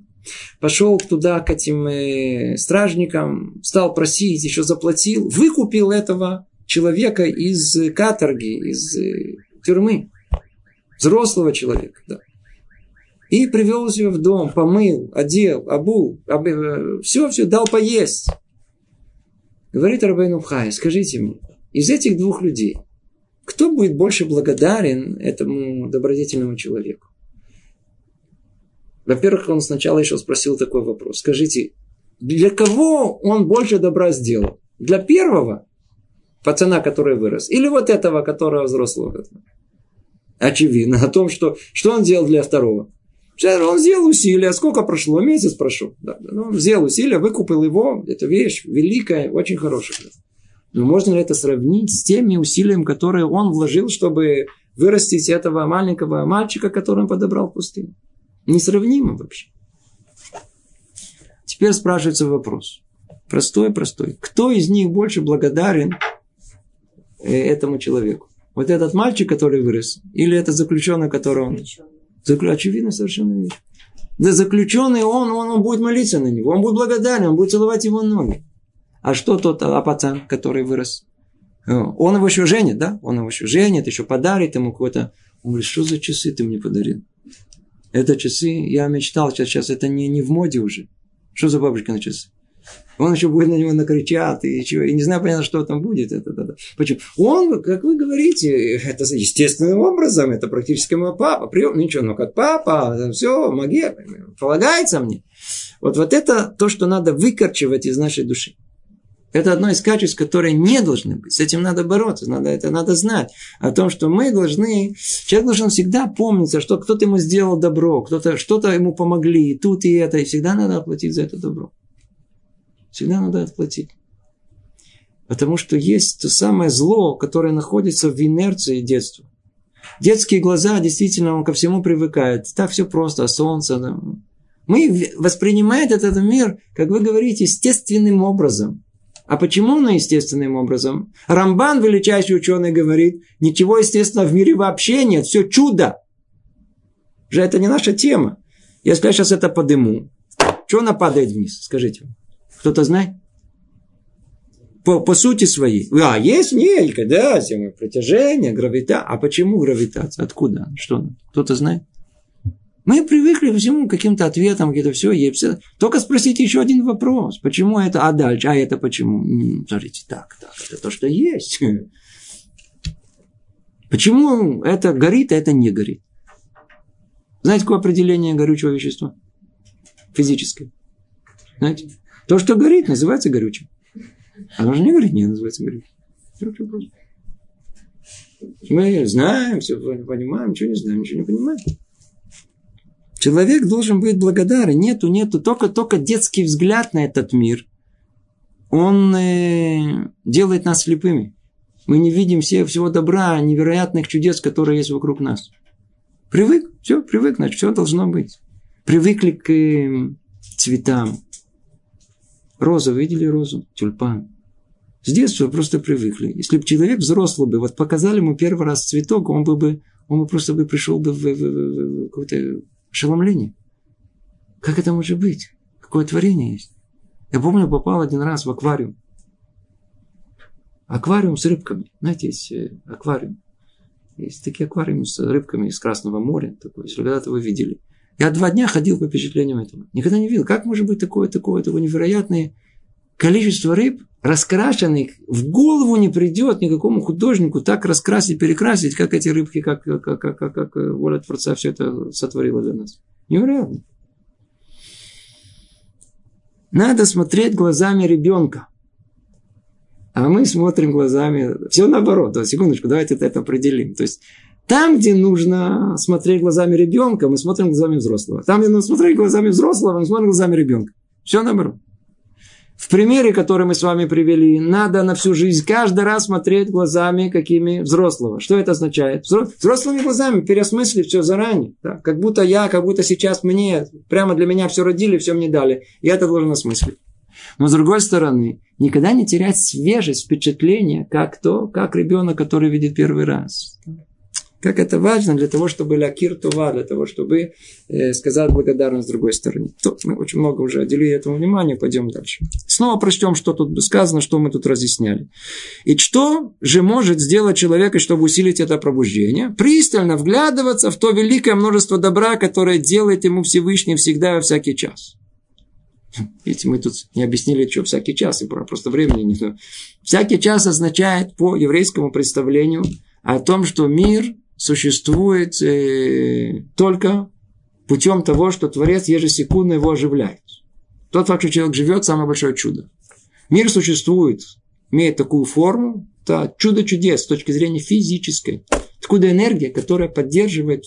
Speaker 1: Пошел туда к этим э, стражникам, стал просить, еще заплатил, выкупил этого человека из каторги, из э, тюрьмы. Взрослого человека, да. И привел его в дом, помыл, одел, обул, об, э, все, все, дал поесть. Говорит Рабейну Хай, скажите мне, из этих двух людей, кто будет больше благодарен этому добродетельному человеку? Во-первых, он сначала еще спросил такой вопрос. Скажите, для кого он больше добра сделал? Для первого пацана, который вырос? Или вот этого, которого взрослого? Очевидно о том, что, что он делал для второго. Он сделал усилия. Сколько прошло? Месяц прошел. Да, он сделал усилия, выкупил его. Это вещь великая, очень хорошая. Но можно ли это сравнить с теми усилиями, которые он вложил, чтобы вырастить этого маленького мальчика, которого он подобрал в пустыне? Несравнимо вообще. Теперь спрашивается вопрос. Простой, простой. Кто из них больше благодарен э, этому человеку? Вот этот мальчик, который вырос, или этот заключенный, который он... Заключенный. Очевидно совершенно вещь. Да заключенный он, он, он будет молиться на него, он будет благодарен, он будет целовать его ноги. А что тот а пацан, который вырос? Э, он его еще женит, да? Он его еще женит, еще подарит ему какой-то. Он говорит, что за часы ты мне подарил? Это часы, я мечтал, сейчас, сейчас это не, не в моде уже. Что за бабушка на часы? Он еще будет на него накричат, и, еще, и не знаю, понятно, что там будет. Это, это, это. Почему? Он, как вы говорите, это естественным образом, это практически мой папа. Прием, ничего, ну как папа, все, магия, полагается мне. Вот, вот это то, что надо выкорчевать из нашей души. Это одно из качеств, которые не должны быть. С этим надо бороться, надо, это надо знать. О том, что мы должны... Человек должен всегда помниться, что кто-то ему сделал добро, кто-то, что-то ему помогли, и тут и это. И всегда надо отплатить за это добро. Всегда надо отплатить. Потому что есть то самое зло, которое находится в инерции детства. Детские глаза, действительно, он ко всему привыкает. Так все просто, солнце. Да. Мы воспринимаем этот мир, как вы говорите, естественным образом. А почему оно естественным образом? Рамбан, величайший ученый, говорит, ничего естественного в мире вообще нет, все чудо. Уже это не наша тема. Если я сейчас это подыму, что она падает вниз? Скажите. Кто-то знает? По, по сути своей. А, есть нелька, да, притяжение, гравитация. А почему гравитация? Откуда? Что? Кто-то знает? Мы привыкли ко всему каким-то ответам, какие-то все, есть. Только спросите еще один вопрос. Почему это, а дальше, а это почему? Смотрите, так, так, это то, что есть. Почему это горит, а это не горит? Знаете, какое определение горючего вещества? Физическое. Знаете? То, что горит, называется горючим. Оно же не горит, не называется горючим. Мы знаем, все понимаем, ничего не знаем, ничего не понимаем. Человек должен быть благодарен. Нету, нету. Только, только детский взгляд на этот мир, он э, делает нас слепыми. Мы не видим все, всего добра, невероятных чудес, которые есть вокруг нас. Привык, все, привык, значит, все должно быть. Привыкли к э, цветам. Роза, видели розу? Тюльпан. С детства просто привыкли. Если бы человек взрослый бы, вот показали ему первый раз цветок, он бы, бы он бы просто бы пришел бы в, в, в, в какое-то ошеломление. Как это может быть? Какое творение есть? Я помню, попал один раз в аквариум. Аквариум с рыбками. Знаете, есть э, аквариум. Есть такие аквариумы с рыбками из Красного моря. Такой, если когда-то вы видели. Я два дня ходил по впечатлениям этого. Никогда не видел. Как может быть такое, такое, такое невероятное количество рыб, раскрашенных, в голову не придет никакому художнику так раскрасить, перекрасить, как эти рыбки, как, как, как, как, как воля Творца все это сотворила для нас. Невероятно. Надо смотреть глазами ребенка. А мы смотрим глазами... Все наоборот. Да, секундочку, давайте это определим. То есть, там, где нужно смотреть глазами ребенка, мы смотрим глазами взрослого. Там, где нужно смотреть глазами взрослого, мы смотрим глазами ребенка. Все наоборот. В примере, который мы с вами привели, надо на всю жизнь каждый раз смотреть глазами какими взрослого. Что это означает? Взрослыми глазами переосмыслить все заранее. Да? Как будто я, как будто сейчас мне, прямо для меня все родили, все мне дали. Я это должен осмыслить. Но с другой стороны, никогда не терять свежесть, впечатление, как то, как ребенок, который видит первый раз. Как это важно для того, чтобы лакир това, для того, чтобы э, сказать благодарность с другой стороны. То, мы очень много уже уделили этому внимания, пойдем дальше. Снова прочтем, что тут сказано, что мы тут разъясняли. И что же может сделать человек, чтобы усилить это пробуждение? Пристально вглядываться в то великое множество добра, которое делает ему Всевышний всегда во всякий час. Видите, мы тут не объяснили, что всякий час, и просто времени не. Всякий час означает по еврейскому представлению о том, что мир существует э, только путем того, что Творец ежесекундно его оживляет. Тот факт, что человек живет, самое большое чудо. Мир существует, имеет такую форму, это чудо чудес с точки зрения физической. Откуда энергия, которая поддерживает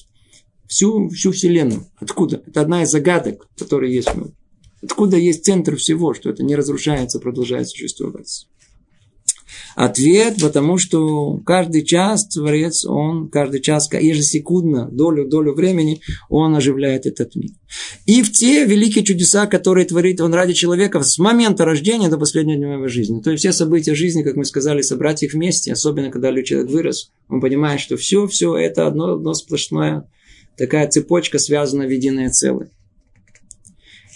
Speaker 1: всю, всю Вселенную? Откуда? Это одна из загадок, которые есть в мире. Откуда есть центр всего, что это не разрушается, продолжает существовать. Ответ, потому что каждый час Творец, он каждый час, ежесекундно, долю, долю времени, он оживляет этот мир. И в те великие чудеса, которые творит он ради человека с момента рождения до последнего дня его жизни. То есть все события жизни, как мы сказали, собрать их вместе, особенно когда человек вырос, он понимает, что все, все это одно, одно сплошное, такая цепочка связана в единое целое.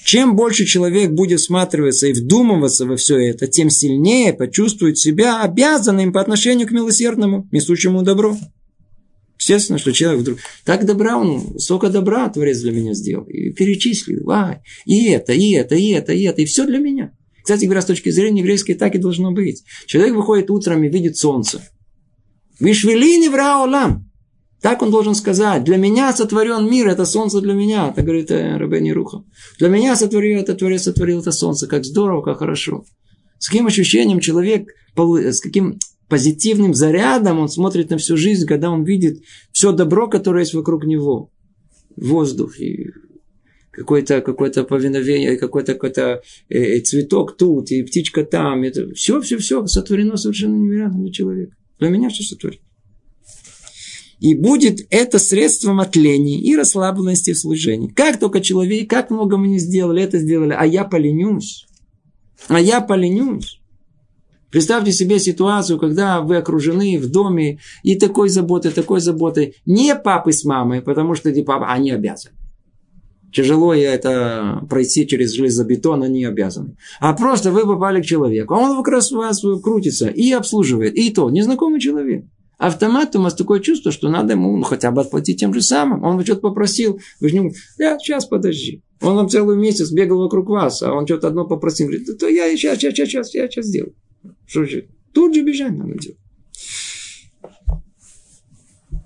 Speaker 1: Чем больше человек будет всматриваться и вдумываться во все это, тем сильнее почувствует себя обязанным по отношению к милосердному, несущему добро. Естественно, что человек вдруг так добра, он столько добра Творец для меня сделал. И перечислил, а, и это, и это, и это, и это, и все для меня. Кстати говоря, с точки зрения еврейской, так и должно быть. Человек выходит утром и видит солнце. Вишвелини враолам. Так он должен сказать. Для меня сотворен мир, это солнце для меня. Это говорит э, Рабени Руха. Для меня сотворил это Творец, сотворил это солнце. Как здорово, как хорошо. С каким ощущением человек, с каким позитивным зарядом он смотрит на всю жизнь, когда он видит все добро, которое есть вокруг него. Воздух и какое-то какое повиновение, какой-то какой э, цветок тут, и птичка там. Это все, все, все сотворено совершенно невероятно для человека. Для меня все сотворено. И будет это средством отления и расслабленности в служении. Как только человек, как много мы не сделали, это сделали, а я поленюсь. А я поленюсь. Представьте себе ситуацию, когда вы окружены в доме и такой заботой, такой заботой. Не папы с мамой, потому что эти папы, они обязаны. Тяжело это пройти через железобетон, они обязаны. А просто вы попали к человеку, а он как раз у вас крутится и обслуживает. И то, незнакомый человек. Автомат у вас такое чувство, что надо ему ну, хотя бы отплатить тем же самым. Он что-то попросил, вы же не да, сейчас подожди. Он вам целый месяц бегал вокруг вас, а он что-то одно попросил. Говорит, то я сейчас, сейчас, сейчас, я сейчас сделаю. Что же? Тут же бежать надо делать.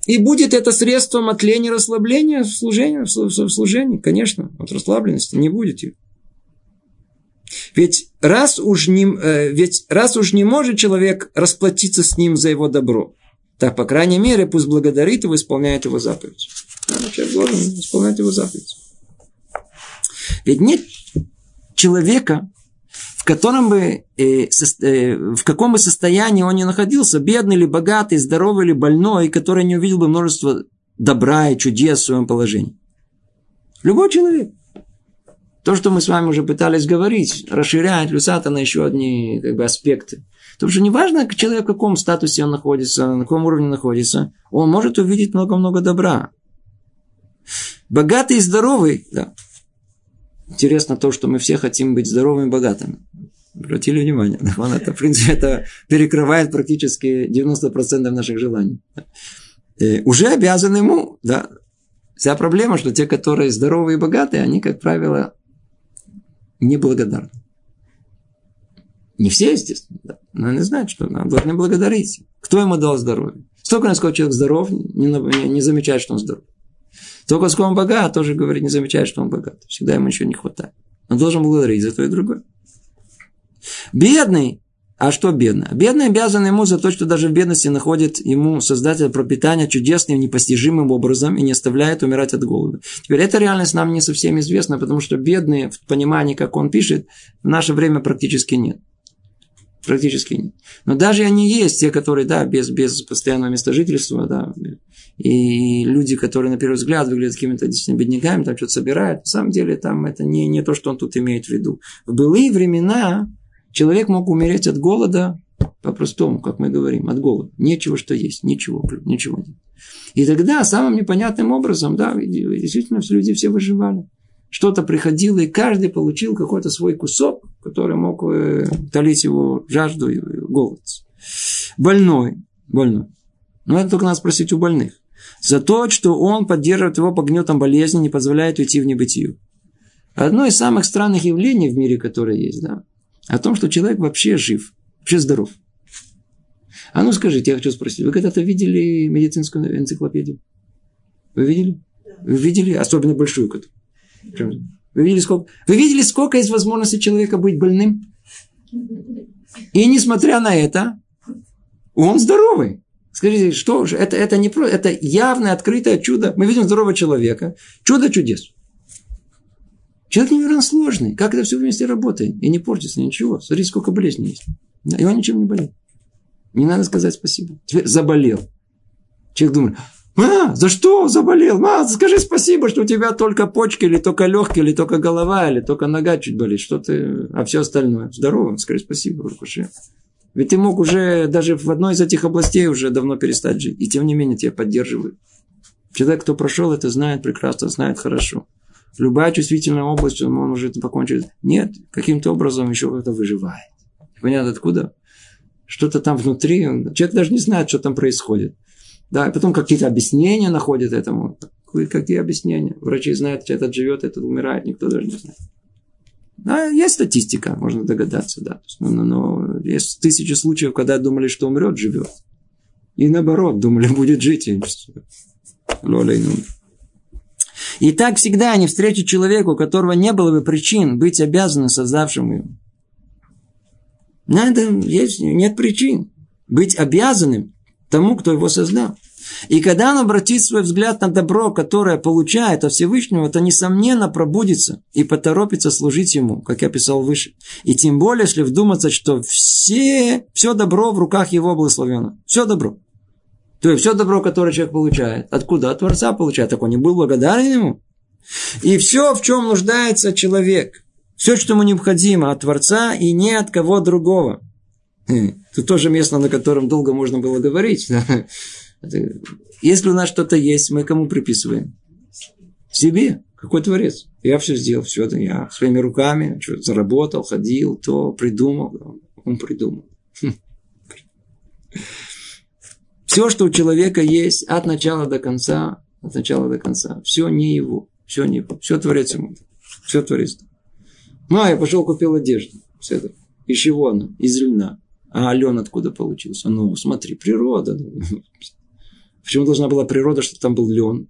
Speaker 1: И будет это средством от лени расслабления в служении, в служении, конечно, от расслабленности не будет ее. Ведь раз, уж не, э, ведь раз уж не может человек расплатиться с ним за его добро, так, по крайней мере, пусть благодарит его, исполняет его заповедь. Человек должен исполнять его заповедь. Ведь нет человека, котором бы, э, э, в каком бы состоянии он ни находился, бедный или богатый, здоровый или больной, который не увидел бы множество добра и чудес в своем положении. Любой человек. То, что мы с вами уже пытались говорить, расширять Люсата на еще одни как бы, аспекты. Потому что неважно, человек в каком статусе он находится, на каком уровне находится, он может увидеть много-много добра. Богатый и здоровый, да, Интересно то, что мы все хотим быть здоровыми и богатыми. Обратили внимание. Он это, в принципе, это перекрывает практически 90% наших желаний. И э, уже обязан ему, да. Вся проблема, что те, которые здоровые и богатые, они, как правило, неблагодарны. Не все, естественно, да. но они знают, что нам должны благодарить. Кто ему дал здоровье? Столько, насколько человек здоров, не, не, не замечает, что он здоров. Только сколько он богат, тоже говорит, не замечает, что он богат. Всегда ему еще не хватает. Он должен благодарить за то и другое. Бедный, а что бедный? Бедный обязан ему за то, что даже в бедности находит ему создатель пропитания чудесным, непостижимым образом и не оставляет умирать от голода. Теперь эта реальность нам не совсем известна, потому что бедные, в понимании, как он пишет, в наше время практически нет. Практически нет. Но даже они есть, те, которые, да, без, без постоянного места жительства, да, и люди, которые на первый взгляд выглядят какими-то действительно бедняками, там что-то собирают, на самом деле там это не, не то, что он тут имеет в виду. В былые времена человек мог умереть от голода по-простому, как мы говорим, от голода. Нечего что есть, ничего, ничего нет. И тогда самым непонятным образом, да, действительно, все люди все выживали. Что-то приходило, и каждый получил какой-то свой кусок, который мог утолить э, его жажду и голод. Больной, больной. Но это только надо спросить у больных. За то, что он поддерживает его по гнетам болезни, не позволяет уйти в небытию. Одно из самых странных явлений в мире, которое есть, да, о том, что человек вообще жив, вообще здоров. А ну скажите, я хочу спросить, вы когда-то видели медицинскую энциклопедию? Вы видели? Вы видели? Особенно большую которую. Вы видели, сколько, вы видели, сколько есть возможности человека быть больным? И несмотря на это, он здоровый. Скажите, что же, это, это не просто, это явное, открытое чудо. Мы видим здорового человека. Чудо чудес. Человек невероятно сложный. Как это все вместе работает? И не портится ничего. Смотрите, сколько болезней есть. И он ничем не болеет. Не надо сказать спасибо. Теперь заболел. Человек думает, а, за что заболел? А, скажи спасибо, что у тебя только почки, или только легкие, или только голова, или только нога чуть болит. Что ты, а все остальное. Здорово, скажи спасибо, Рукуше. Ведь ты мог уже даже в одной из этих областей уже давно перестать жить. И тем не менее тебя поддерживают. Человек, кто прошел это, знает прекрасно, знает хорошо. Любая чувствительная область, он может покончить. Нет, каким-то образом еще это выживает. Понятно откуда? Что-то там внутри. Человек даже не знает, что там происходит. Да, и потом какие-то объяснения находят этому. Какие объяснения? Врачи знают, что этот живет, этот умирает, никто даже не знает. Да, есть статистика, можно догадаться, да. Но, но, но есть тысячи случаев, когда думали, что умрет, живет. И наоборот, думали, *laughs* будет жить. Лоля и и так всегда не встречу человека, у которого не было бы причин быть обязанным создавшим его. Надо, есть, нет причин быть обязанным тому, кто его создал. И когда он обратит свой взгляд на добро, которое получает от Всевышнего, то, несомненно, пробудится и поторопится служить ему, как я писал выше. И тем более, если вдуматься, что все, все добро в руках его благословено. Все добро. То есть все добро, которое человек получает, откуда? От Творца получает. Так он не был благодарен ему. И все, в чем нуждается человек, все, что ему необходимо от Творца и не от кого другого. Тут тоже место, на котором долго можно было говорить. Если у нас что-то есть, мы кому приписываем? Себе. Какой творец? Я все сделал, все это я своими руками что, заработал, ходил, то придумал. Он придумал. Все, что у человека есть от начала до конца, от начала до конца, все не его, все не его, все творец ему, все творец. Ну, а я пошел купил одежду. Все это. Из чего она? Из льна. А лен откуда получился? Ну, смотри, природа. *laughs* Почему должна была природа, чтобы там был лен?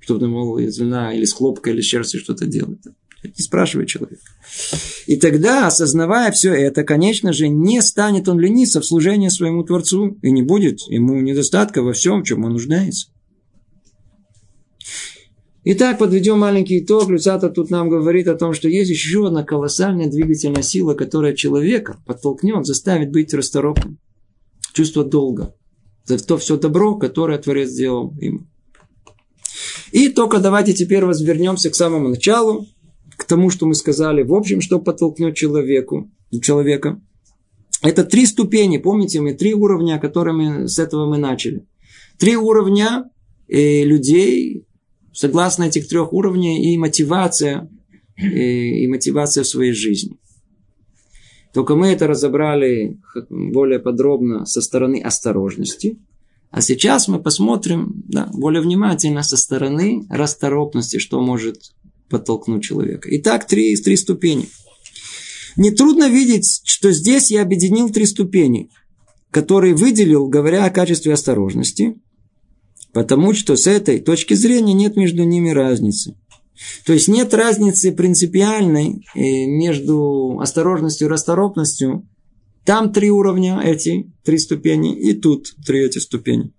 Speaker 1: Чтобы был из льна или с хлопка, или с шерсти что-то делать. *laughs* Не спрашивай человека. И тогда, осознавая все это, конечно же, не станет он лениться в служении своему Творцу и не будет ему недостатка во всем, чем он нуждается. Итак, подведем маленький итог. Люцата тут нам говорит о том, что есть еще одна колоссальная двигательная сила, которая человека подтолкнет, заставит быть расторопным. Чувство долга. За то все добро, которое Творец сделал ему. И только давайте теперь возвернемся к самому началу, к тому, что мы сказали, в общем, что подтолкнет человеку, человека. Это три ступени, помните, мы три уровня, которыми с этого мы начали. Три уровня э, людей, согласно этих трех уровней, и мотивация, и, и мотивация в своей жизни. Только мы это разобрали более подробно со стороны осторожности. А сейчас мы посмотрим да, более внимательно со стороны расторопности, что может подтолкнуть человека. Итак, три, три ступени. Нетрудно видеть, что здесь я объединил три ступени, которые выделил, говоря о качестве осторожности – Потому что с этой точки зрения нет между ними разницы. То есть нет разницы принципиальной э, между осторожностью и расторопностью. Там три уровня, эти три ступени, и тут три эти ступени.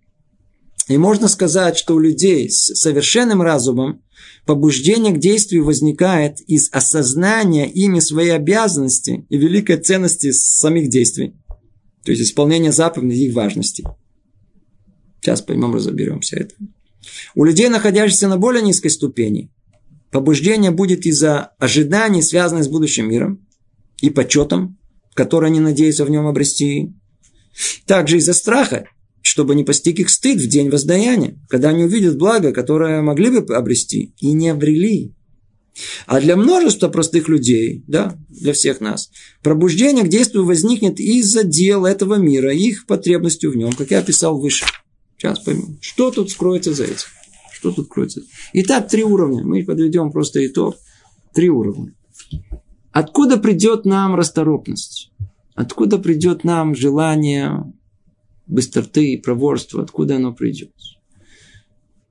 Speaker 1: И можно сказать, что у людей с совершенным разумом побуждение к действию возникает из осознания ими своей обязанности и великой ценности самих действий. То есть исполнение заповедей и их важности. Сейчас поймем, разоберемся это. У людей, находящихся на более низкой ступени, побуждение будет из-за ожиданий, связанных с будущим миром и почетом, который они надеются в нем обрести. Также из-за страха, чтобы не постиг их стыд в день воздаяния, когда они увидят благо, которое могли бы обрести и не обрели. А для множества простых людей, да, для всех нас, пробуждение к действию возникнет из-за дел этого мира, их потребностью в нем, как я описал выше. Сейчас поймем. Что тут скроется за этим? Что тут кроется? Итак, три уровня. Мы подведем просто итог. Три уровня. Откуда придет нам расторопность? Откуда придет нам желание быстроты и проворства? Откуда оно придет?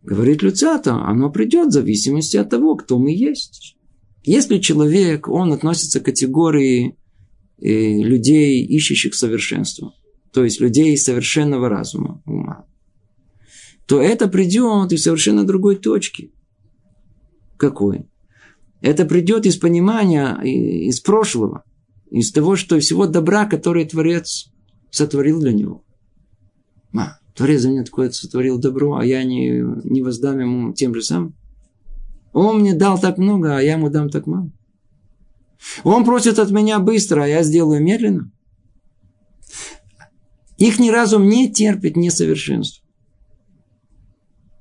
Speaker 1: Говорит Люцата, оно придет в зависимости от того, кто мы есть. Если человек, он относится к категории э, людей, ищущих совершенства, то есть людей совершенного разума, ума, то это придет из совершенно другой точки. Какой? Это придет из понимания, из прошлого, из того, что всего добра, который Творец сотворил для него. А, Творец за меня такое сотворил добро, а я не, не воздам ему тем же самым. Он мне дал так много, а я ему дам так мало. Он просит от меня быстро, а я сделаю медленно. Их ни разум не терпит несовершенство.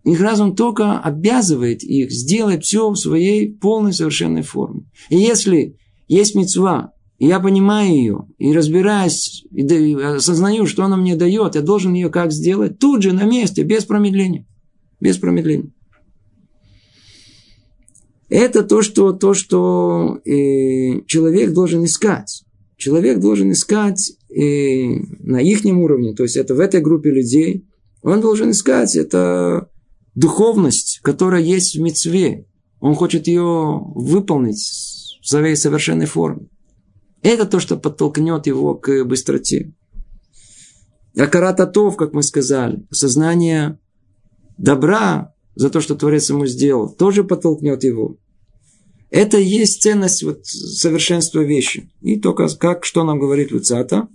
Speaker 1: Их разум только обязывает их сделать все в своей полной совершенной форме. И если есть мецва, я понимаю ее, и разбираюсь, и осознаю, что она мне дает, я должен ее как сделать, тут же, на месте, без промедления. Без промедления. Это то, что, то, что э, человек должен искать. Человек должен искать э, на их уровне, то есть это в этой группе людей, он должен искать это духовность, которая есть в мецве. Он хочет ее выполнить в своей совершенной форме. Это то, что подтолкнет его к быстроте. Акарататов, как мы сказали, сознание добра за то, что Творец ему сделал, тоже подтолкнет его. Это и есть ценность вот, совершенства вещи. И только как, что нам говорит Люцата.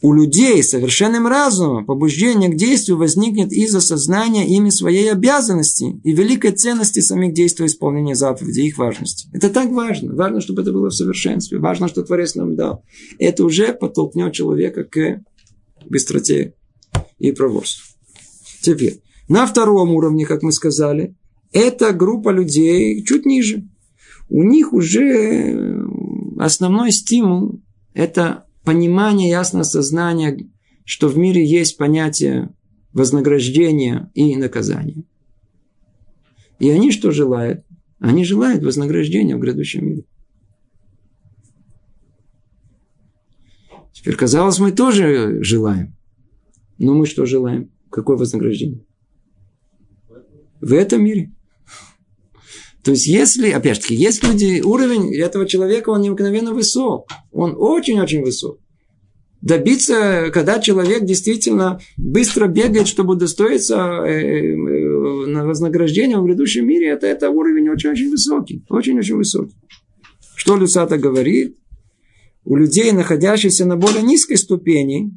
Speaker 1: У людей совершенным разумом побуждение к действию возникнет из осознания ими своей обязанности и великой ценности самих действий исполнения заповедей, их важности. Это так важно. Важно, чтобы это было в совершенстве. Важно, что Творец нам дал. Это уже подтолкнет человека к быстроте и проворству. Теперь, на втором уровне, как мы сказали, эта группа людей чуть ниже. У них уже основной стимул – это понимание, ясное сознание, что в мире есть понятие вознаграждения и наказания. И они что желают? Они желают вознаграждения в грядущем мире. Теперь, казалось, мы тоже желаем. Но мы что желаем? Какое вознаграждение? В этом мире. То есть, если, опять же таки, есть люди, уровень этого человека, он необыкновенно высок. Он очень-очень высок. Добиться, когда человек действительно быстро бегает, чтобы удостоиться э, э, на вознаграждение в грядущем мире, это, это уровень очень-очень высокий. Очень-очень высокий. Что Люсата говорит? У людей, находящихся на более низкой ступени,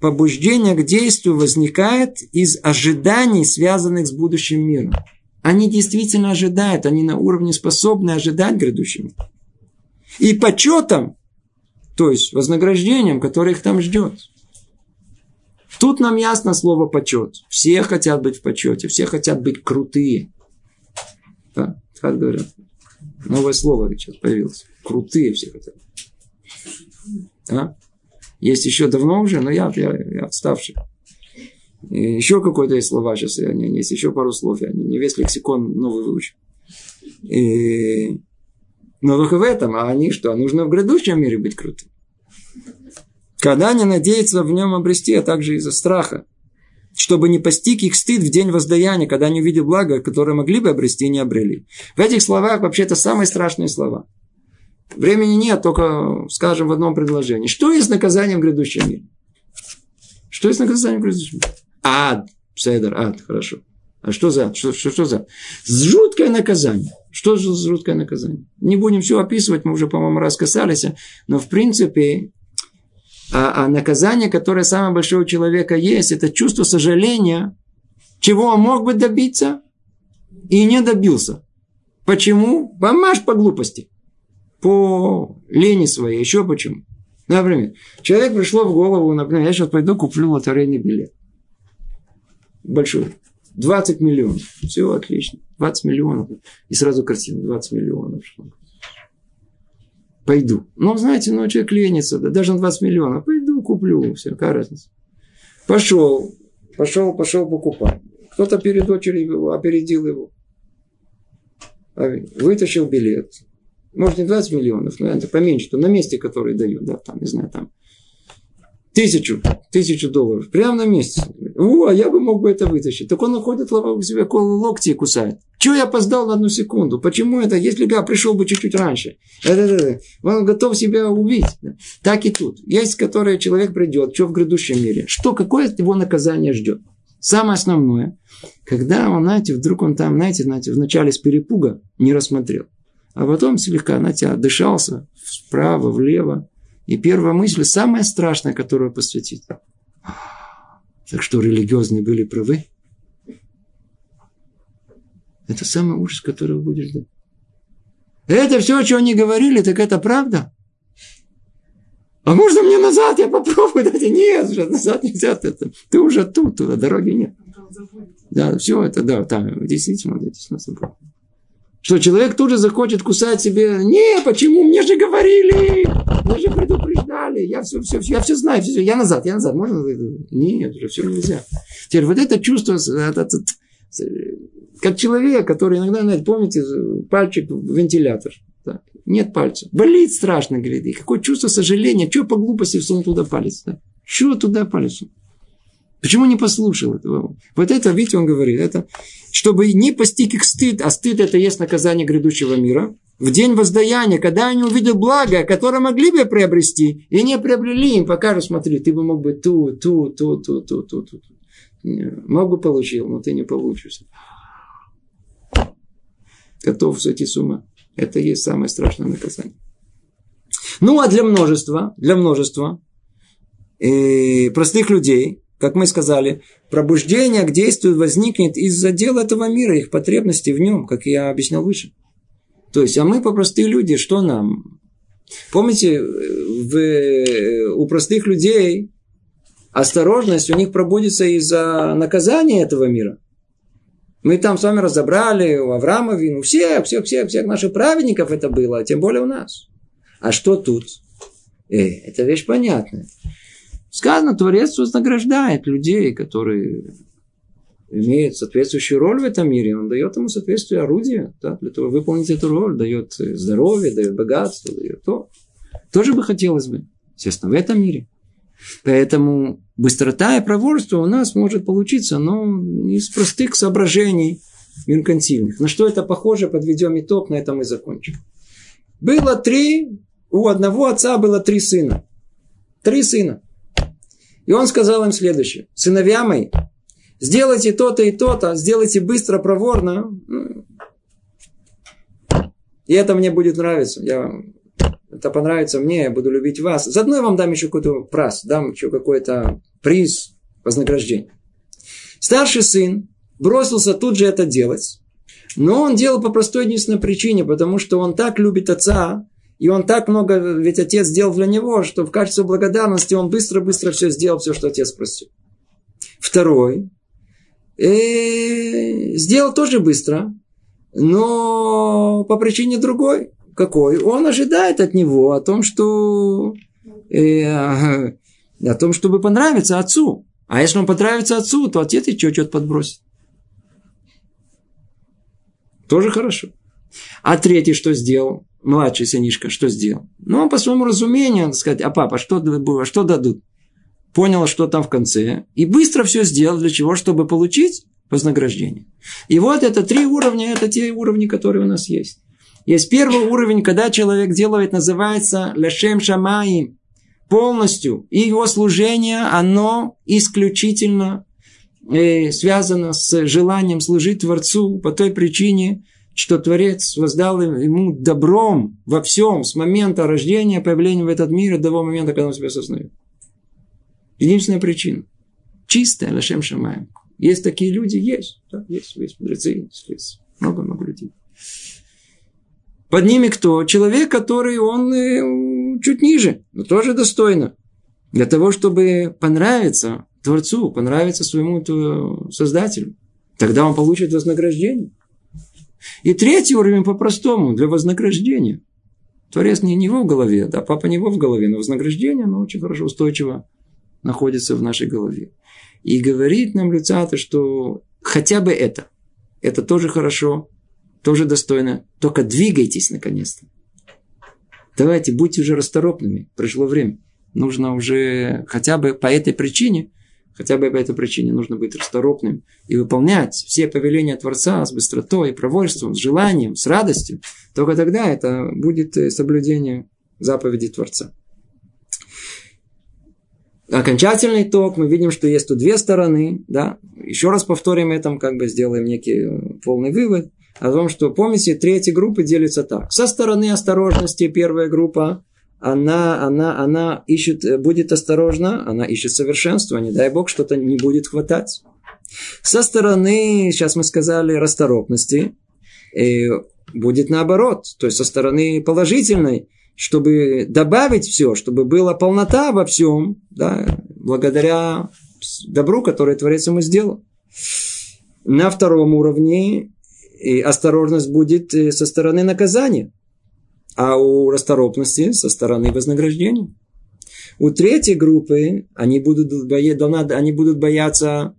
Speaker 1: побуждение к действию возникает из ожиданий, связанных с будущим миром. Они действительно ожидают, они на уровне способны ожидать грядущим. И почетом, то есть вознаграждением, которое их там ждет. Тут нам ясно слово почет. Все хотят быть в почете, все хотят быть крутые. Да, как говорят. Новое слово сейчас появилось. Крутые все хотят. А? Есть еще давно уже, но я, я, я отставший. И еще какое-то есть слова сейчас, есть еще пару слов, я не весь лексикон новый выучу. И... Но только в этом, а они что? Нужно в грядущем мире быть крутым. Когда они надеются в нем обрести, а также из-за страха, чтобы не постиг их стыд в день воздаяния, когда они увидят благо, которое могли бы обрести и не обрели. В этих словах вообще это самые страшные слова. Времени нет, только скажем в одном предложении. Что есть наказанием в грядущем мире? Что есть наказанием в грядущем мире? Ад. Седер, ад, хорошо. А что за? Что, что, что за? Жуткое наказание. Что же за жуткое наказание? Не будем все описывать, мы уже, по-моему, раз касались. Но, в принципе, а, а наказание, которое самое большое у человека есть, это чувство сожаления, чего он мог бы добиться и не добился. Почему? Помашь по глупости. По лени своей. Еще почему? Например, человек пришло в голову, например, я сейчас пойду куплю лотерейный билет большой. 20 миллионов. Все отлично. 20 миллионов. И сразу картина. 20 миллионов. Пойду. Но, знаете, ну, человек ленится. Да, даже на 20 миллионов. Пойду, куплю. Все, какая разница. Пошел. Пошел, пошел покупать. Кто-то перед очередью опередил его. Вытащил билет. Может, не 20 миллионов, но это поменьше, то на месте, который дают, да, там, не знаю, там, Тысячу, тысячу долларов. Прямо на месте. О, а я бы мог бы это вытащить. Так он находит у себя локти и кусает. Чего я опоздал на одну секунду? Почему это? Если бы я пришел бы чуть-чуть раньше. Он готов себя убить. Так и тут. Есть, которые человек придет, что в грядущем мире. Что, какое его наказание ждет? Самое основное, когда он, знаете, вдруг он там, знаете, знаете, вначале с перепуга не рассмотрел. А потом слегка, знаете, отдышался вправо, влево, и первая мысль, самая страшная, которую посвятить. Так что религиозные были правы? Это самый ужас, который вы будешь ждать. Это все, что они говорили, так это правда. А можно мне назад, я попробую? Дайте. Нет, уже назад нельзя. Это, ты уже тут, туда дороги нет. Да, все это, да, там, действительно, действительно забыл. Что человек тут же захочет кусать себе. Не, почему? Мне же говорили. Мне же предупреждали. Я все, все, я все знаю. Все, я назад, я назад. Можно? Нет, уже все нельзя. Теперь вот это чувство, это, это, как человек, который иногда, знаете, помните, пальчик в вентилятор. Да. Нет пальца. Болит страшно, говорит. И какое чувство сожаления. Чего по глупости всунул туда палец? Да? Чего туда палец? Почему не послушал этого? Вот это, видите, он говорит, это чтобы не постиг их стыд, а стыд это есть наказание грядущего мира, в день воздаяния, когда они увидят благо, которое могли бы приобрести, и не приобрели, им покажут, смотри, ты бы мог бы ту, ту, ту, ту, ту, ту, ту. Мог бы получил, но ты не получишь. Готов сойти с ума. Это и есть самое страшное наказание. Ну, а для множества, для множества, э, простых людей, как мы сказали, пробуждение к действию возникнет из-за дел этого мира, их потребностей в нем, как я объяснял выше. То есть, а мы, по люди, что нам? Помните, в, у простых людей осторожность у них пробудится из-за наказания этого мира. Мы там с вами разобрали у Авраама, у всех, всех, всех, всех наших праведников это было, тем более у нас. А что тут? Э, это вещь понятная. Сказано, Творец вознаграждает людей, которые имеют соответствующую роль в этом мире. Он дает ему соответствующее орудие да, для того, выполнить эту роль. Дает здоровье, дает богатство, дает то. Тоже бы хотелось бы. Естественно, в этом мире. Поэтому быстрота и проворство у нас может получиться, но из простых соображений меркантильных. На что это похоже, подведем итог, на этом и закончим. Было три, у одного отца было три сына. Три сына. И он сказал им следующее. Сыновья мои, сделайте то-то и то-то, сделайте быстро, проворно. И это мне будет нравиться. Я это понравится мне, я буду любить вас. Заодно я вам дам еще какой-то прас, дам еще какой-то приз, вознаграждение. Старший сын бросился тут же это делать, но он делал по простой единственной причине, потому что он так любит отца, и он так много, ведь отец сделал для него, что в качестве благодарности он быстро-быстро все сделал, все, что отец просил. Второй э, сделал тоже быстро, но по причине другой какой? Он ожидает от него о том, что э, о том, чтобы понравиться отцу. А если он понравится отцу, то отец еще что-то подбросит. Тоже хорошо. А третий что сделал? Младший сынишка что сделал? Ну, по своему разумению, он сказать, а папа, что, было, что дадут? Понял, что там в конце. И быстро все сделал. Для чего? Чтобы получить вознаграждение. И вот это три уровня, это те уровни, которые у нас есть. Есть первый уровень, когда человек делает, называется лешем шамаи, полностью. И его служение, оно исключительно э, связано с желанием служить Творцу по той причине, что Творец воздал ему добром во всем с момента рождения, появления в этот мир до того момента, когда он себя осознает. Единственная причина. Чистая Лашем Шамаем. Есть такие люди? Есть. Да, есть, есть мудрецы, есть много-много людей. Под ними кто? Человек, который он э, чуть ниже, но тоже достойно. Для того, чтобы понравиться Творцу, понравиться своему Создателю. Тогда он получит вознаграждение. И третий уровень по-простому, для вознаграждения. Творец не него в голове, да, папа не его в голове, но вознаграждение, оно очень хорошо, устойчиво находится в нашей голове. И говорит нам Люцата, что хотя бы это, это тоже хорошо, тоже достойно. Только двигайтесь наконец-то. Давайте, будьте уже расторопными. Пришло время. Нужно уже хотя бы по этой причине, хотя бы по этой причине нужно быть расторопным и выполнять все повеления Творца с быстротой, проворством, с желанием, с радостью. Только тогда это будет э, соблюдение заповедей Творца. Окончательный итог, мы видим, что есть тут две стороны, да, еще раз повторим это, как бы сделаем некий э, полный вывод – о том, что, помните, третья группа делится так. Со стороны осторожности первая группа, она, она, она ищет, э, будет осторожна, она ищет совершенство, не дай бог, что-то не будет хватать. Со стороны, сейчас мы сказали, расторопности, э, будет наоборот, то есть со стороны положительной, чтобы добавить все, чтобы была полнота во всем, да, благодаря добру, которое Творец ему сделал. На втором уровне и осторожность будет э, со стороны наказания, а у расторопности со стороны вознаграждения. У третьей группы они будут, боя, они будут бояться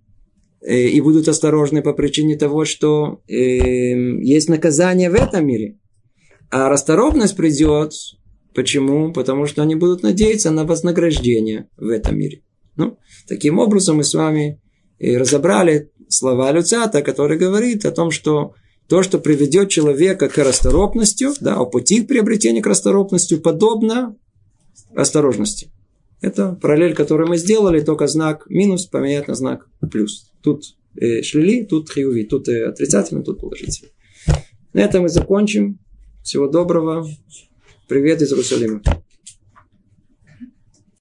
Speaker 1: э, и будут осторожны по причине того, что э, есть наказание в этом мире. А расторопность придет. Почему? Потому что они будут надеяться на вознаграждение в этом мире. Ну, таким образом мы с вами и разобрали слова Люцата, который говорит о том, что то, что приведет человека к расторопности, да, о пути к приобретению к расторопности, подобно осторожности. Это параллель, которую мы сделали, только знак минус поменять на знак плюс. Тут э, шлили, тут хиуви, тут э, отрицательно, тут положительно. На этом мы закончим. Всего доброго. Привет из Иерусалима.